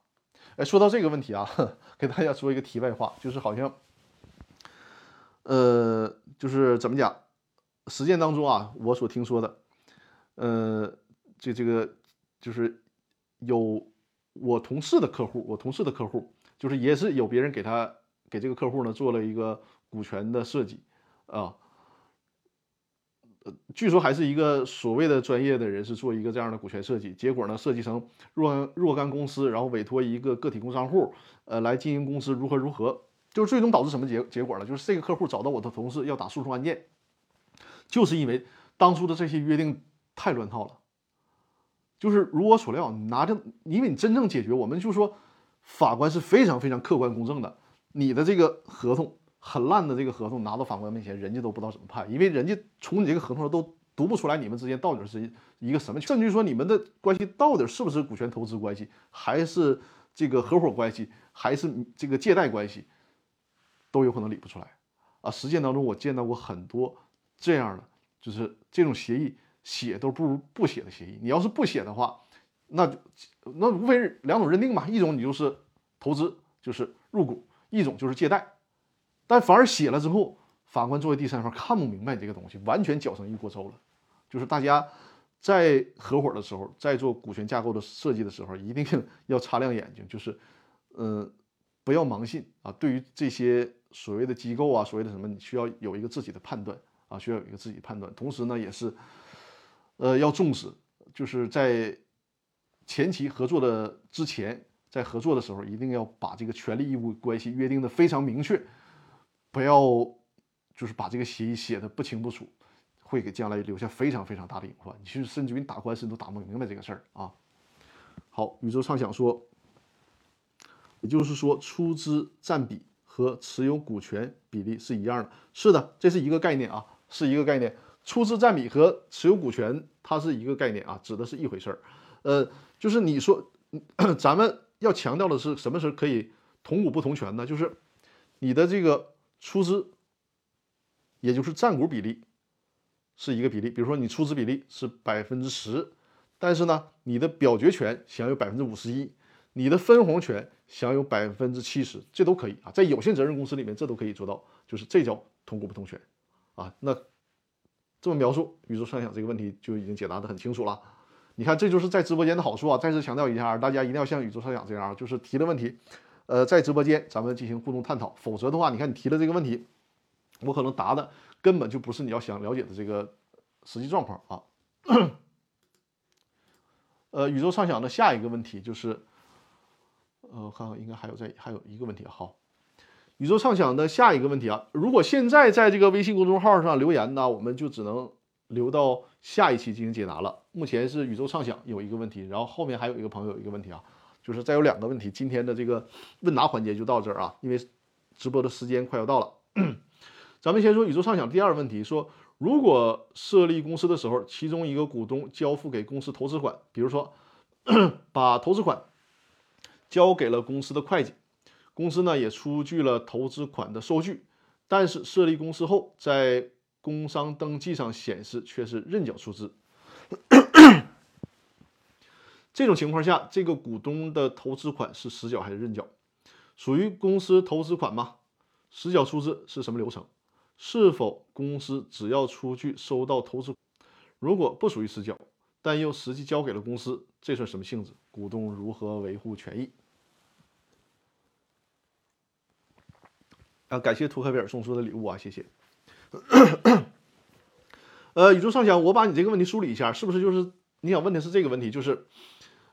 哎，说到这个问题啊，给大家说一个题外话，就是好像，呃，就是怎么讲？实践当中啊，我所听说的，呃，这这个就是有我同事的客户，我同事的客户就是也是有别人给他给这个客户呢做了一个股权的设计啊，据说还是一个所谓的专业的人士做一个这样的股权设计，结果呢设计成若若干公司，然后委托一个个体工商户，呃，来经营公司如何如何，就是最终导致什么结结果呢？就是这个客户找到我的同事要打诉讼案件。就是因为当初的这些约定太乱套了，就是如我所料，拿着，因为你真正解决，我们就说法官是非常非常客观公正的。你的这个合同很烂的这个合同拿到法官面前，人家都不知道怎么判，因为人家从你这个合同上都读不出来你们之间到底是一个什么，甚至于说你们的关系到底是不是股权投资关系，还是这个合伙关系，还是这个借贷关系，都有可能理不出来啊。实践当中我见到过很多。这样的就是这种协议写都不如不写的协议。你要是不写的话，那就那无非两种认定嘛，一种你就是投资，就是入股；一种就是借贷。但反而写了之后，法官作为第三方看不明白你这个东西，完全搅成一锅粥了。就是大家在合伙的时候，在做股权架构的设计的时候，一定要擦亮眼睛，就是嗯，不要盲信啊。对于这些所谓的机构啊，所谓的什么，你需要有一个自己的判断。啊，需要有一个自己判断，同时呢，也是，呃，要重视，就是在前期合作的之前，在合作的时候，一定要把这个权利义务关系约定的非常明确，不要就是把这个协议写的不清不楚，会给将来留下非常非常大的隐患。你去甚至于你打官司都打不明白这个事儿啊。好，宇宙畅想说，也就是说，出资占比和持有股权比例是一样的。是的，这是一个概念啊。是一个概念，出资占比和持有股权，它是一个概念啊，指的是一回事儿。呃，就是你说，咱们要强调的是什么时候可以同股不同权呢？就是你的这个出资，也就是占股比例是一个比例。比如说你出资比例是百分之十，但是呢，你的表决权享有百分之五十一，你的分红权享有百分之七十，这都可以啊。在有限责任公司里面，这都可以做到，就是这叫同股不同权。啊，那这么描述宇宙畅想这个问题就已经解答的很清楚了。你看，这就是在直播间的好处啊！再次强调一下，大家一定要像宇宙设想这样，就是提的问题，呃，在直播间咱们进行互动探讨。否则的话，你看你提的这个问题，我可能答的根本就不是你要想了解的这个实际状况啊。呃，宇宙畅想的下一个问题就是，呃，我看看应该还有在还有一个问题好。宇宙畅想的下一个问题啊，如果现在在这个微信公众号上留言呢，我们就只能留到下一期进行解答了。目前是宇宙畅想有一个问题，然后后面还有一个朋友有一个问题啊，就是再有两个问题，今天的这个问答环节就到这儿啊，因为直播的时间快要到了。咱们先说宇宙畅想第二个问题，说。如果设立公司的时候，其中一个股东交付给公司投资款，比如说 把投资款交给了公司的会计，公司呢也出具了投资款的收据，但是设立公司后，在工商登记上显示却是认缴出资。这种情况下，这个股东的投资款是实缴还是认缴？属于公司投资款吗？实缴出资是什么流程？是否公司只要出具收到投资，如果不属于实缴，但又实际交给了公司，这算什么性质？股东如何维护权益？啊，感谢图克比尔送出的礼物啊，谢谢。呃，宇宙上想，我把你这个问题梳理一下，是不是就是你想问的是这个问题？就是，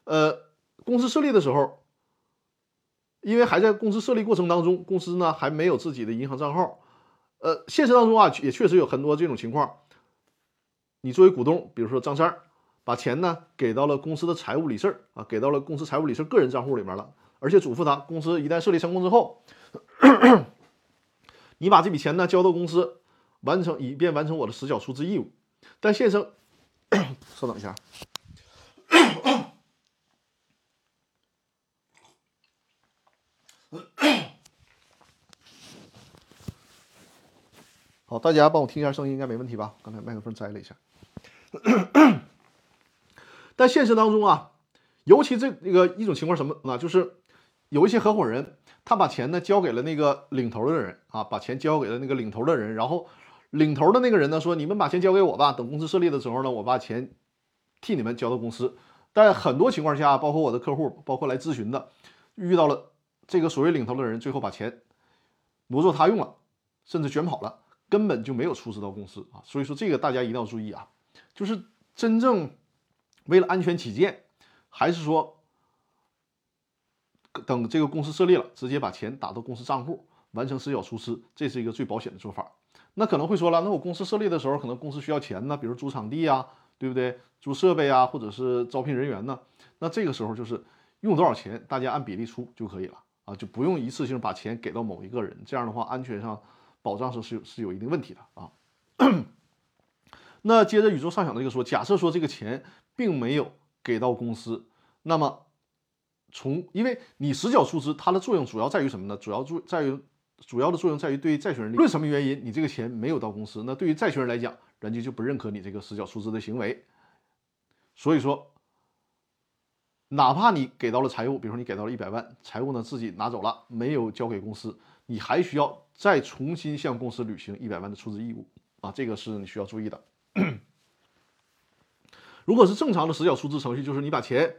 呃，公司设立的时候，因为还在公司设立过程当中，公司呢还没有自己的银行账号。呃，现实当中啊，也确实有很多这种情况。你作为股东，比如说张三，把钱呢给到了公司的财务理事啊，给到了公司财务理事个人账户里面了，而且嘱咐他，公司一旦设立成功之后，你把这笔钱呢交到公司，完成以便完成我的实缴出资义务。但现生，稍等一下。好，大家帮我听一下声音，应该没问题吧？刚才麦克风摘了一下。但现实当中啊，尤其这那个一种情况什么呢？就是有一些合伙人，他把钱呢交给了那个领头的人啊，把钱交给了那个领头的人，然后领头的那个人呢说：“你们把钱交给我吧，等公司设立的时候呢，我把钱替你们交到公司。”但很多情况下，包括我的客户，包括来咨询的，遇到了这个所谓领头的人，最后把钱挪作他用了，甚至卷跑了。根本就没有出资到公司啊，所以说这个大家一定要注意啊，就是真正为了安全起见，还是说等这个公司设立了，直接把钱打到公司账户，完成实缴出资，这是一个最保险的做法。那可能会说了，那我公司设立的时候，可能公司需要钱呢，比如租场地啊，对不对？租设备啊，或者是招聘人员呢？那这个时候就是用多少钱，大家按比例出就可以了啊，就不用一次性把钱给到某一个人，这样的话安全上。保障是是有是有一定问题的啊。那接着宇宙上想这个说，假设说这个钱并没有给到公司，那么从因为你实缴出资，它的作用主要在于什么呢？主要作在于主要的作用在于对于债权人，无论什么原因你这个钱没有到公司，那对于债权人来讲，人家就不认可你这个实缴出资的行为。所以说，哪怕你给到了财务，比如说你给到了一百万，财务呢自己拿走了，没有交给公司，你还需要。再重新向公司履行一百万的出资义务啊，这个是你需要注意的。如果是正常的实缴出资程序，就是你把钱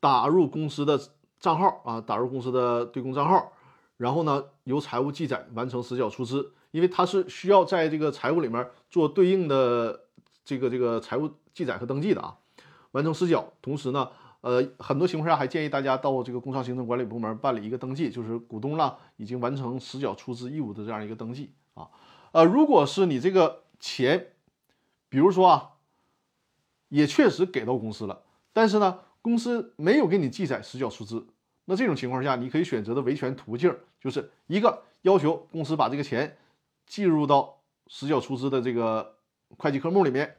打入公司的账号啊，打入公司的对公账号，然后呢由财务记载完成实缴出资，因为它是需要在这个财务里面做对应的这个这个财务记载和登记的啊，完成实缴，同时呢。呃，很多情况下还建议大家到这个工商行政管理部门办理一个登记，就是股东呢已经完成实缴出资义务的这样一个登记啊。呃，如果是你这个钱，比如说啊，也确实给到公司了，但是呢，公司没有给你记载实缴出资，那这种情况下，你可以选择的维权途径就是一个要求公司把这个钱计入到实缴出资的这个会计科目里面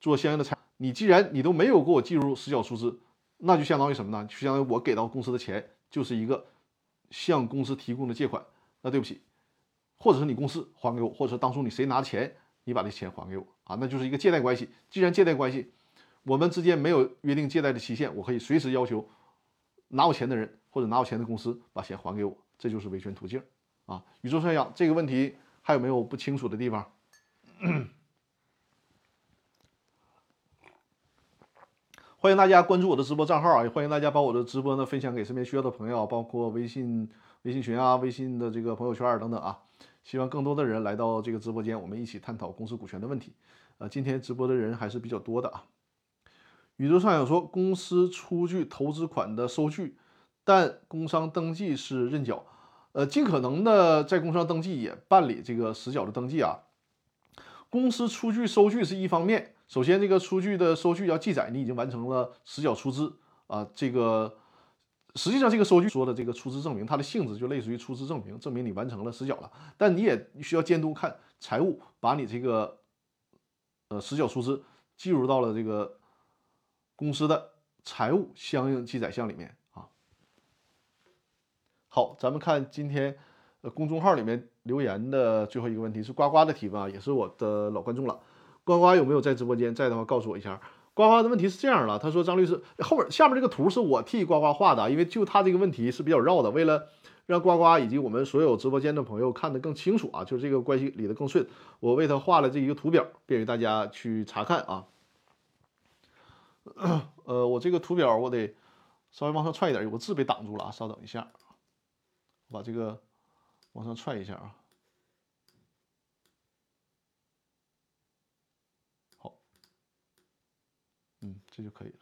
做相应的财。你既然你都没有给我计入实缴出资。那就相当于什么呢？就相当于我给到公司的钱就是一个向公司提供的借款。那对不起，或者是你公司还给我，或者说当初你谁拿钱，你把这钱还给我啊，那就是一个借贷关系。既然借贷关系，我们之间没有约定借贷的期限，我可以随时要求拿我钱的人或者拿我钱的公司把钱还给我，这就是维权途径啊。宇宙算想这个问题还有没有不清楚的地方？欢迎大家关注我的直播账号啊，也欢迎大家把我的直播呢分享给身边需要的朋友，包括微信微信群啊、微信的这个朋友圈等等啊。希望更多的人来到这个直播间，我们一起探讨公司股权的问题。呃，今天直播的人还是比较多的啊。宇宙上有说，公司出具投资款的收据，但工商登记是认缴。呃，尽可能的在工商登记也办理这个实缴的登记啊。公司出具收据是一方面。首先，这个出具的收据要记载你已经完成了实缴出资啊。这个实际上，这个收据说的这个出资证明，它的性质就类似于出资证明，证明你完成了实缴了。但你也需要监督看财务，把你这个呃实缴出资记入到了这个公司的财务相应记载项里面啊。好，咱们看今天呃公众号里面留言的最后一个问题是呱呱的提问啊，也是我的老观众了。呱呱有没有在直播间？在的话告诉我一下。呱呱的问题是这样的，他说张律师后面下面这个图是我替呱呱画的，因为就他这个问题是比较绕的，为了让呱呱以及我们所有直播间的朋友看得更清楚啊，就是这个关系理得更顺，我为他画了这一个图表，便于大家去查看啊。呃，我这个图表我得稍微往上踹一点，有个字被挡住了啊，稍等一下，我把这个往上踹一下啊。嗯，这就可以了。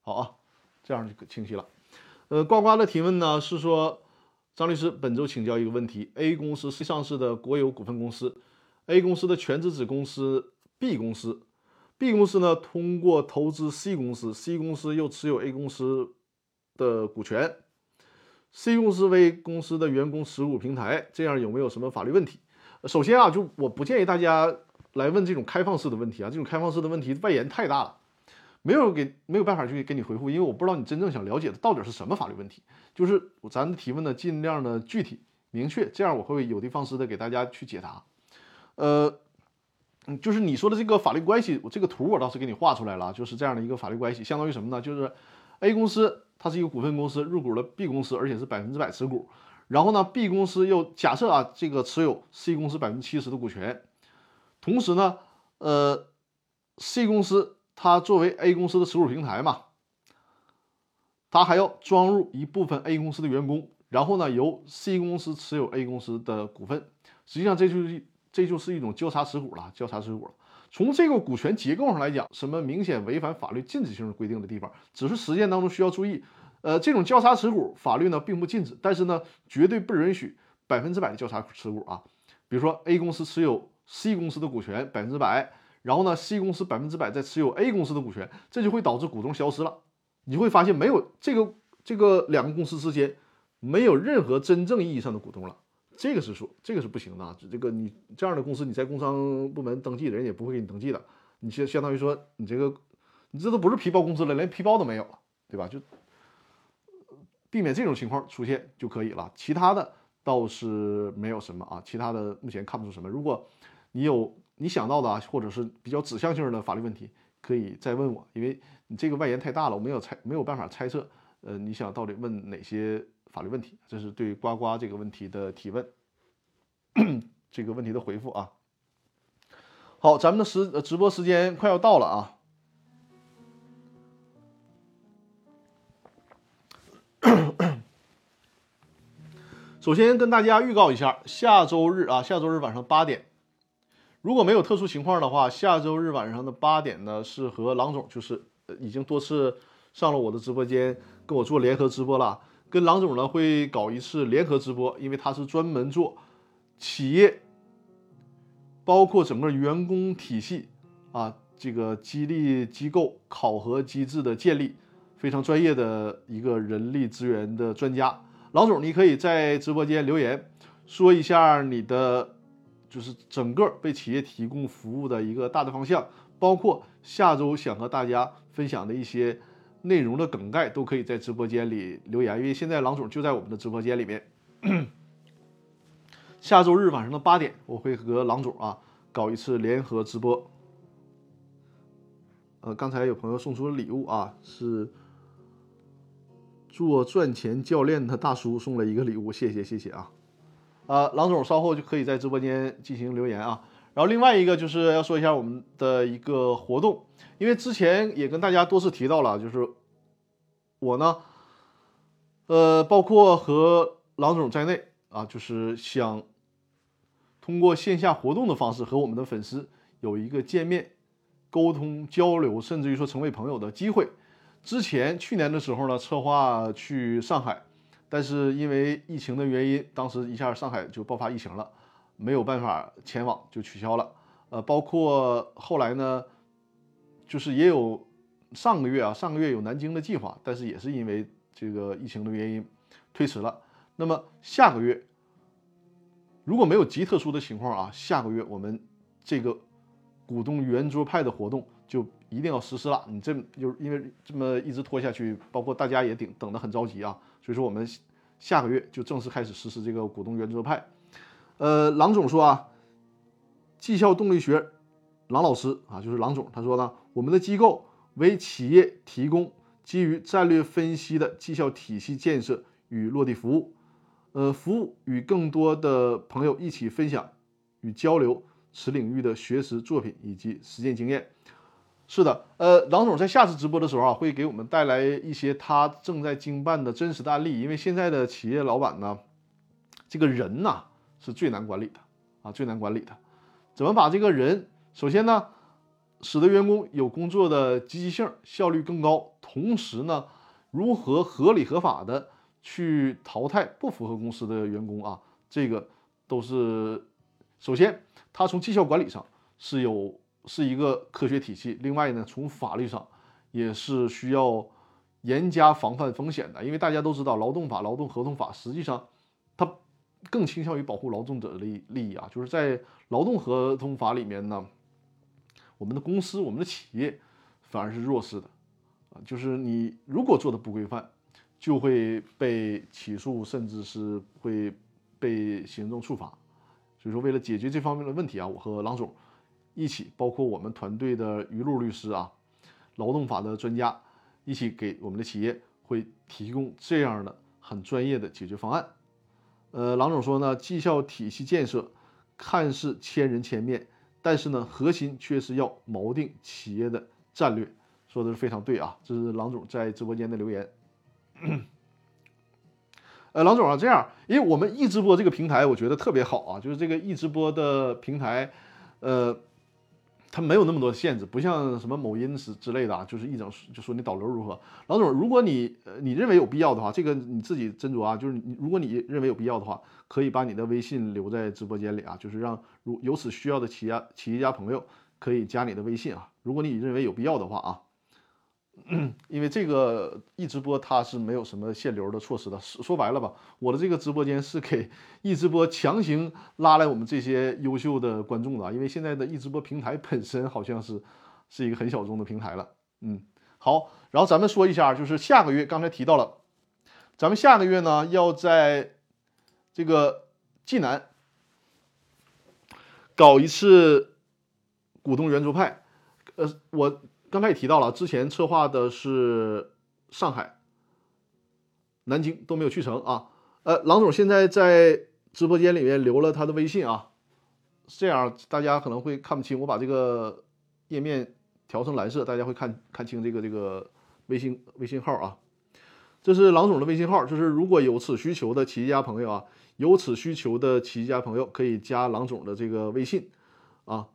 好啊，这样就清晰了。呃，呱呱的提问呢是说，张律师，本周请教一个问题：A 公司是上市的国有股份公司，A 公司的全资子公司 B 公司，B 公司呢通过投资 C 公司，C 公司又持有 A 公司的股权，C 公司为公司的员工持股平台，这样有没有什么法律问题？首先啊，就我不建议大家。来问这种开放式的问题啊，这种开放式的问题外延太大了，没有给没有办法去给你回复，因为我不知道你真正想了解的到底是什么法律问题。就是咱的提问呢，尽量的具体明确，这样我会有的放矢的给大家去解答。呃，嗯就是你说的这个法律关系，我这个图我倒是给你画出来了，就是这样的一个法律关系，相当于什么呢？就是 A 公司它是一个股份公司，入股了 B 公司，而且是百分之百持股。然后呢，B 公司又假设啊，这个持有 C 公司百分之七十的股权。同时呢，呃，C 公司它作为 A 公司的持股平台嘛，它还要装入一部分 A 公司的员工，然后呢，由 C 公司持有 A 公司的股份。实际上，这就是这就是一种交叉持股了，交叉持股了。从这个股权结构上来讲，什么明显违反法律禁止性规定的地方，只是实践当中需要注意。呃，这种交叉持股，法律呢并不禁止，但是呢，绝对不允许百分之百的交叉持股啊。比如说 A 公司持有。C 公司的股权百分之百，然后呢，C 公司百分之百在持有 A 公司的股权，这就会导致股东消失了。你会发现没有这个这个两个公司之间没有任何真正意义上的股东了。这个是说这个是不行的！这个你这样的公司你在工商部门登记的，人也不会给你登记的。你相相当于说你这个你这都不是皮包公司了，连皮包都没有了，对吧？就避免这种情况出现就可以了。其他的倒是没有什么啊，其他的目前看不出什么。如果你有你想到的啊，或者是比较指向性的法律问题，可以再问我，因为你这个外延太大了，我没有猜没有办法猜测，呃，你想到底问哪些法律问题？这是对呱呱这个问题的提问，这个问题的回复啊。好，咱们的时直播时间快要到了啊。首先跟大家预告一下，下周日啊，下周日晚上八点。如果没有特殊情况的话，下周日晚上的八点呢，是和郎总，就是已经多次上了我的直播间跟我做联合直播了。跟郎总呢会搞一次联合直播，因为他是专门做企业，包括整个员工体系啊，这个激励机构考核机制的建立，非常专业的一个人力资源的专家。郎总，你可以在直播间留言说一下你的。就是整个为企业提供服务的一个大的方向，包括下周想和大家分享的一些内容的梗概，都可以在直播间里留言。因为现在郎总就在我们的直播间里面。下周日晚上的八点，我会和郎总啊搞一次联合直播。呃，刚才有朋友送出了礼物啊，是做赚钱教练的大叔送了一个礼物，谢谢谢谢啊。呃，郎总稍后就可以在直播间进行留言啊。然后另外一个就是要说一下我们的一个活动，因为之前也跟大家多次提到了，就是我呢，呃，包括和郎总在内啊，就是想通过线下活动的方式和我们的粉丝有一个见面、沟通、交流，甚至于说成为朋友的机会。之前去年的时候呢，策划去上海，但是因为疫情的原因，当时一下上海就爆发疫情了。没有办法前往就取消了，呃，包括后来呢，就是也有上个月啊，上个月有南京的计划，但是也是因为这个疫情的原因推迟了。那么下个月如果没有极特殊的情况啊，下个月我们这个股东圆桌派的活动就一定要实施了。你这就是因为这么一直拖下去，包括大家也等等得很着急啊，所以说我们下个月就正式开始实施这个股东原则派。呃，郎总说啊，绩效动力学，郎老师啊，就是郎总，他说呢，我们的机构为企业提供基于战略分析的绩效体系建设与落地服务，呃，服务与更多的朋友一起分享与交流此领域的学识作品以及实践经验。是的，呃，郎总在下次直播的时候啊，会给我们带来一些他正在经办的真实的案例，因为现在的企业老板呢，这个人呐。是最难管理的啊，最难管理的。怎么把这个人，首先呢，使得员工有工作的积极性、效率更高，同时呢，如何合理合法的去淘汰不符合公司的员工啊？这个都是首先，他从绩效管理上是有是一个科学体系。另外呢，从法律上也是需要严加防范风险的，因为大家都知道，劳动法、劳动合同法实际上它。更倾向于保护劳动者的利利益啊，就是在劳动合同法里面呢，我们的公司、我们的企业反而是弱势的啊，就是你如果做的不规范，就会被起诉，甚至是会被行政处罚。所以说，为了解决这方面的问题啊，我和郎总一起，包括我们团队的于路律师啊，劳动法的专家，一起给我们的企业会提供这样的很专业的解决方案。呃，郎总说呢，绩效体系建设看似千人千面，但是呢，核心却是要锚定企业的战略，说的是非常对啊。这是郎总在直播间的留言。呃，郎总啊，这样，因为我们易直播这个平台，我觉得特别好啊，就是这个易直播的平台，呃。它没有那么多限制，不像什么某音是之类的啊，就是一整就说你导流如何。老总，如果你呃你认为有必要的话，这个你自己斟酌啊。就是你如果你认为有必要的话，可以把你的微信留在直播间里啊，就是让如有此需要的企业企业家朋友可以加你的微信啊。如果你认为有必要的话啊。因为这个易直播它是没有什么限流的措施的，说白了吧，我的这个直播间是给易直播强行拉来我们这些优秀的观众的，因为现在的易直播平台本身好像是是一个很小众的平台了。嗯，好，然后咱们说一下，就是下个月刚才提到了，咱们下个月呢要在这个济南搞一次股东圆桌派，呃，我。刚才也提到了，之前策划的是上海、南京都没有去成啊。呃，郎总现在在直播间里面留了他的微信啊，这样大家可能会看不清。我把这个页面调成蓝色，大家会看看清这个这个微信微信号啊。这是郎总的微信号，就是如果有此需求的企业家朋友啊，有此需求的企业家朋友可以加郎总的这个微信啊。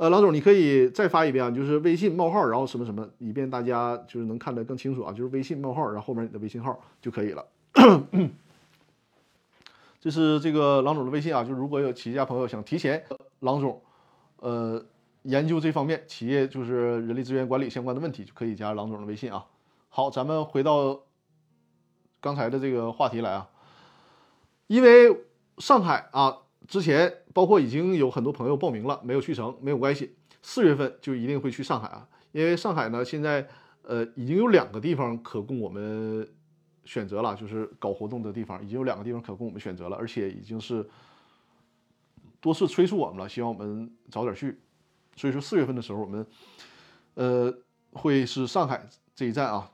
呃，郎总，你可以再发一遍啊，就是微信冒号，然后什么什么，以便大家就是能看得更清楚啊，就是微信冒号，然后后面你的微信号就可以了。这是这个郎总的微信啊，就如果有企业家朋友想提前郎总，呃，研究这方面企业就是人力资源管理相关的问题，就可以加郎总的微信啊。好，咱们回到刚才的这个话题来啊，因为上海啊。之前包括已经有很多朋友报名了，没有去成，没有关系。四月份就一定会去上海啊，因为上海呢现在呃已经有两个地方可供我们选择了，就是搞活动的地方已经有两个地方可供我们选择了，而且已经是多次催促我们了，希望我们早点去。所以说四月份的时候我们呃会是上海这一站啊，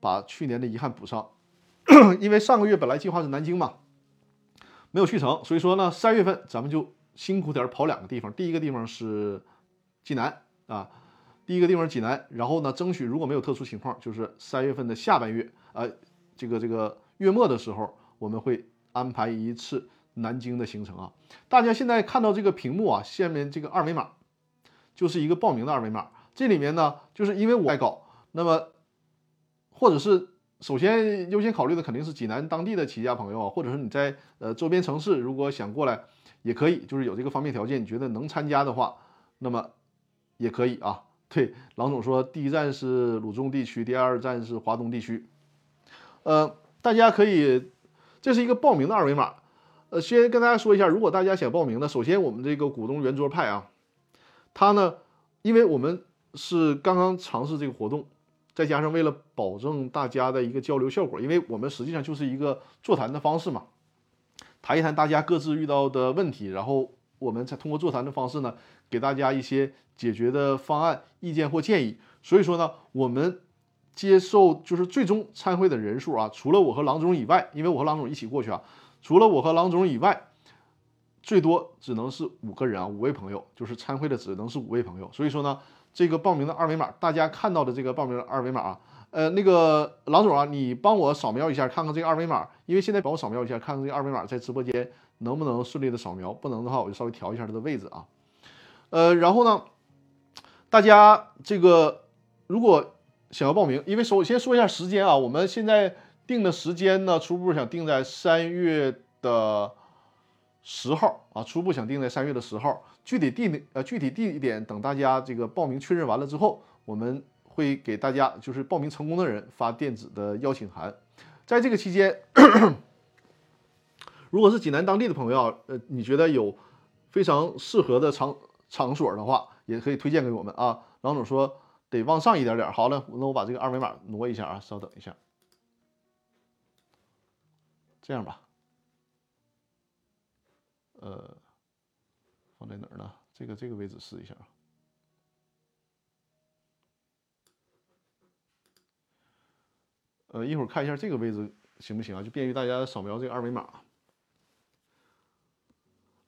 把去年的遗憾补上，因为上个月本来计划是南京嘛。没有去成，所以说呢，三月份咱们就辛苦点跑两个地方，第一个地方是济南啊，第一个地方济南，然后呢，争取如果没有特殊情况，就是三月份的下半月，呃，这个这个月末的时候，我们会安排一次南京的行程啊。大家现在看到这个屏幕啊，下面这个二维码就是一个报名的二维码，这里面呢，就是因为我在搞，那么或者是。首先优先考虑的肯定是济南当地的企业家朋友啊，或者是你在呃周边城市，如果想过来也可以，就是有这个方便条件，你觉得能参加的话，那么也可以啊。对，郎总说第一站是鲁中地区，第二站是华东地区。呃，大家可以，这是一个报名的二维码。呃，先跟大家说一下，如果大家想报名的，首先我们这个股东圆桌派啊，它呢，因为我们是刚刚尝试这个活动。再加上为了保证大家的一个交流效果，因为我们实际上就是一个座谈的方式嘛，谈一谈大家各自遇到的问题，然后我们再通过座谈的方式呢，给大家一些解决的方案、意见或建议。所以说呢，我们接受就是最终参会的人数啊，除了我和郎总以外，因为我和郎总一起过去啊，除了我和郎总以外，最多只能是五个人啊，五位朋友，就是参会的只能是五位朋友。所以说呢。这个报名的二维码，大家看到的这个报名的二维码啊，呃，那个郎总啊，你帮我扫描一下，看看这个二维码，因为现在帮我扫描一下，看看这个二维码在直播间能不能顺利的扫描，不能的话，我就稍微调一下它的位置啊。呃，然后呢，大家这个如果想要报名，因为首先说一下时间啊，我们现在定的时间呢，初步想定在三月的十号啊，初步想定在三月的十号。具体地呃具体地点等大家这个报名确认完了之后，我们会给大家就是报名成功的人发电子的邀请函。在这个期间，如果是济南当地的朋友，呃，你觉得有非常适合的场场所的话，也可以推荐给我们啊。郎总说得往上一点点。好了，那我把这个二维码挪一下啊，稍等一下，这样吧，呃。放在哪儿呢？这个这个位置试一下啊。呃，一会儿看一下这个位置行不行啊？就便于大家扫描这个二维码。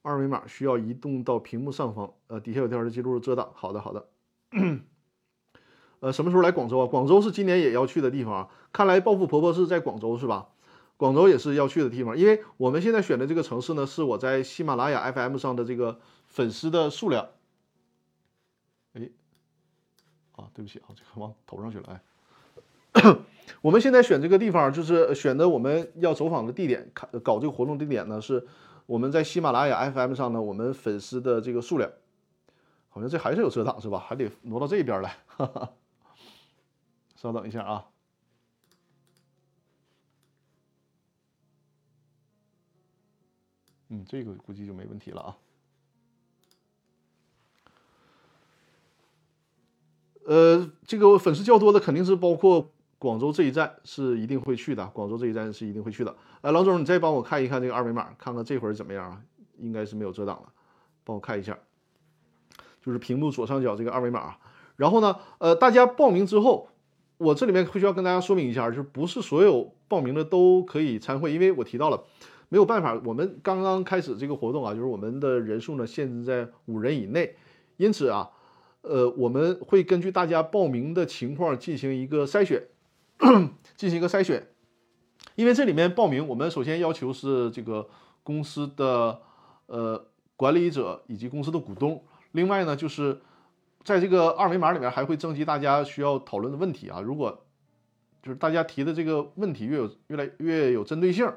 二维码需要移动到屏幕上方，呃，底下有条的记录遮挡。好的，好的。呃，什么时候来广州啊？广州是今年也要去的地方啊。看来暴富婆婆是在广州是吧？广州也是要去的地方，因为我们现在选的这个城市呢，是我在喜马拉雅 FM 上的这个。粉丝的数量，哎，啊，对不起啊，这个往头上去了，哎，我们现在选这个地方，就是选的我们要走访的地点，看搞这个活动地点呢，是我们在喜马拉雅 FM 上呢，我们粉丝的这个数量，好像这还是有遮挡是吧？还得挪到这边来，哈哈，稍等一下啊，嗯，这个估计就没问题了啊。呃，这个粉丝较多的肯定是包括广州这一站是一定会去的，广州这一站是一定会去的。呃，郎总，你再帮我看一看这个二维码，看看这会儿怎么样啊？应该是没有遮挡了，帮我看一下，就是屏幕左上角这个二维码。然后呢，呃，大家报名之后，我这里面会需要跟大家说明一下，就是不是所有报名的都可以参会，因为我提到了没有办法，我们刚刚开始这个活动啊，就是我们的人数呢限制在五人以内，因此啊。呃，我们会根据大家报名的情况进行一个筛选，进行一个筛选。因为这里面报名，我们首先要求是这个公司的呃管理者以及公司的股东。另外呢，就是在这个二维码里面还会征集大家需要讨论的问题啊。如果就是大家提的这个问题越有越来越有针对性，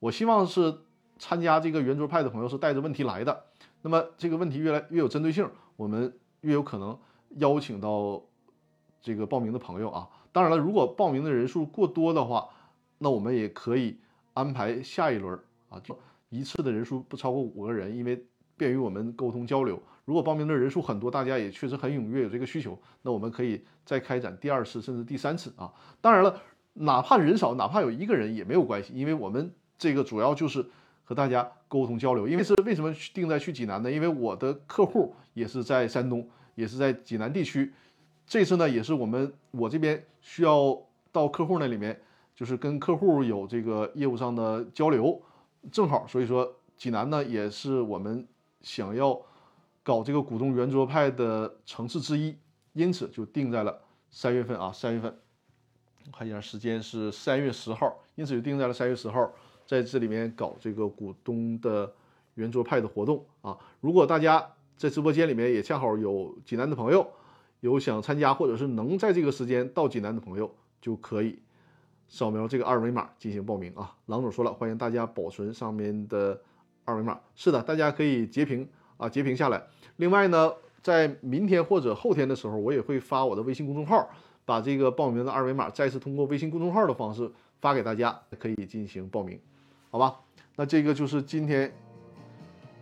我希望是参加这个圆桌派的朋友是带着问题来的。那么这个问题越来越有针对性，我们。越有可能邀请到这个报名的朋友啊！当然了，如果报名的人数过多的话，那我们也可以安排下一轮啊，就一次的人数不超过五个人，因为便于我们沟通交流。如果报名的人数很多，大家也确实很踊跃，有这个需求，那我们可以再开展第二次甚至第三次啊！当然了，哪怕人少，哪怕有一个人也没有关系，因为我们这个主要就是和大家沟通交流。因为是为什么定在去济南呢？因为我的客户。也是在山东，也是在济南地区。这次呢，也是我们我这边需要到客户那里面，就是跟客户有这个业务上的交流，正好，所以说济南呢也是我们想要搞这个股东圆桌派的城市之一，因此就定在了三月份啊，三月份。看一下时间是三月十号，因此就定在了三月十号，在这里面搞这个股东的圆桌派的活动啊。如果大家在直播间里面也恰好有济南的朋友，有想参加或者是能在这个时间到济南的朋友，就可以扫描这个二维码进行报名啊。郎总说了，欢迎大家保存上面的二维码。是的，大家可以截屏啊，截屏下来。另外呢，在明天或者后天的时候，我也会发我的微信公众号。把这个报名的二维码再次通过微信公众号的方式发给大家，可以进行报名，好吧？那这个就是今天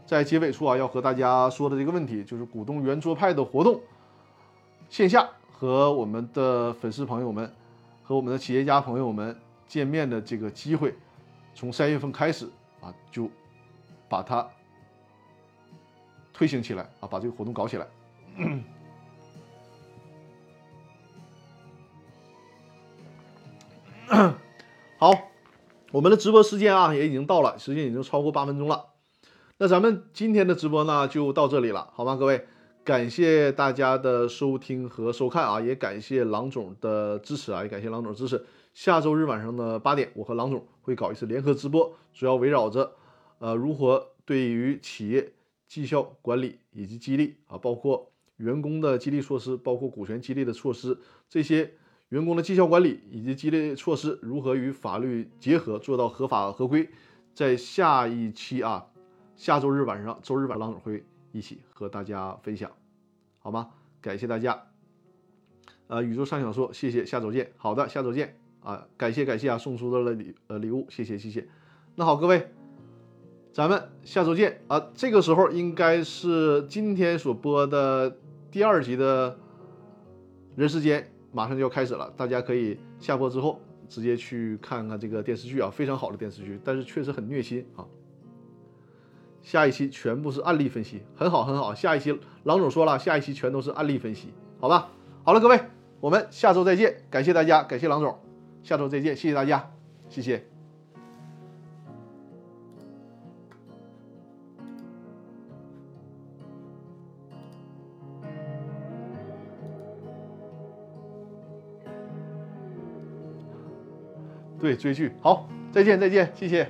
在结尾处啊要和大家说的这个问题，就是股东圆桌派的活动，线下和我们的粉丝朋友们和我们的企业家朋友们见面的这个机会，从三月份开始啊，就把它推行起来啊，把这个活动搞起来。好，我们的直播时间啊也已经到了，时间已经超过八分钟了。那咱们今天的直播呢就到这里了，好吗？各位，感谢大家的收听和收看啊，也感谢郎总的支持啊，也感谢郎总支持。下周日晚上的八点，我和郎总会搞一次联合直播，主要围绕着呃如何对于企业绩效管理以及激励啊，包括员工的激励措施，包括股权激励的措施这些。员工的绩效管理以及激励措施如何与法律结合，做到合法合规？在下一期啊，下周日晚上，周日晚上会一起和大家分享，好吗？感谢大家。呃，宇宙上想说，谢谢，下周见。好的，下周见啊！感谢感谢啊，送出的了礼呃礼物，谢谢谢谢。那好，各位，咱们下周见啊！这个时候应该是今天所播的第二集的人世间。马上就要开始了，大家可以下播之后直接去看看这个电视剧啊，非常好的电视剧，但是确实很虐心啊。下一期全部是案例分析，很好很好。下一期郎总说了，下一期全都是案例分析，好吧？好了，各位，我们下周再见，感谢大家，感谢郎总，下周再见，谢谢大家，谢谢。对，追剧好，再见再见，谢谢。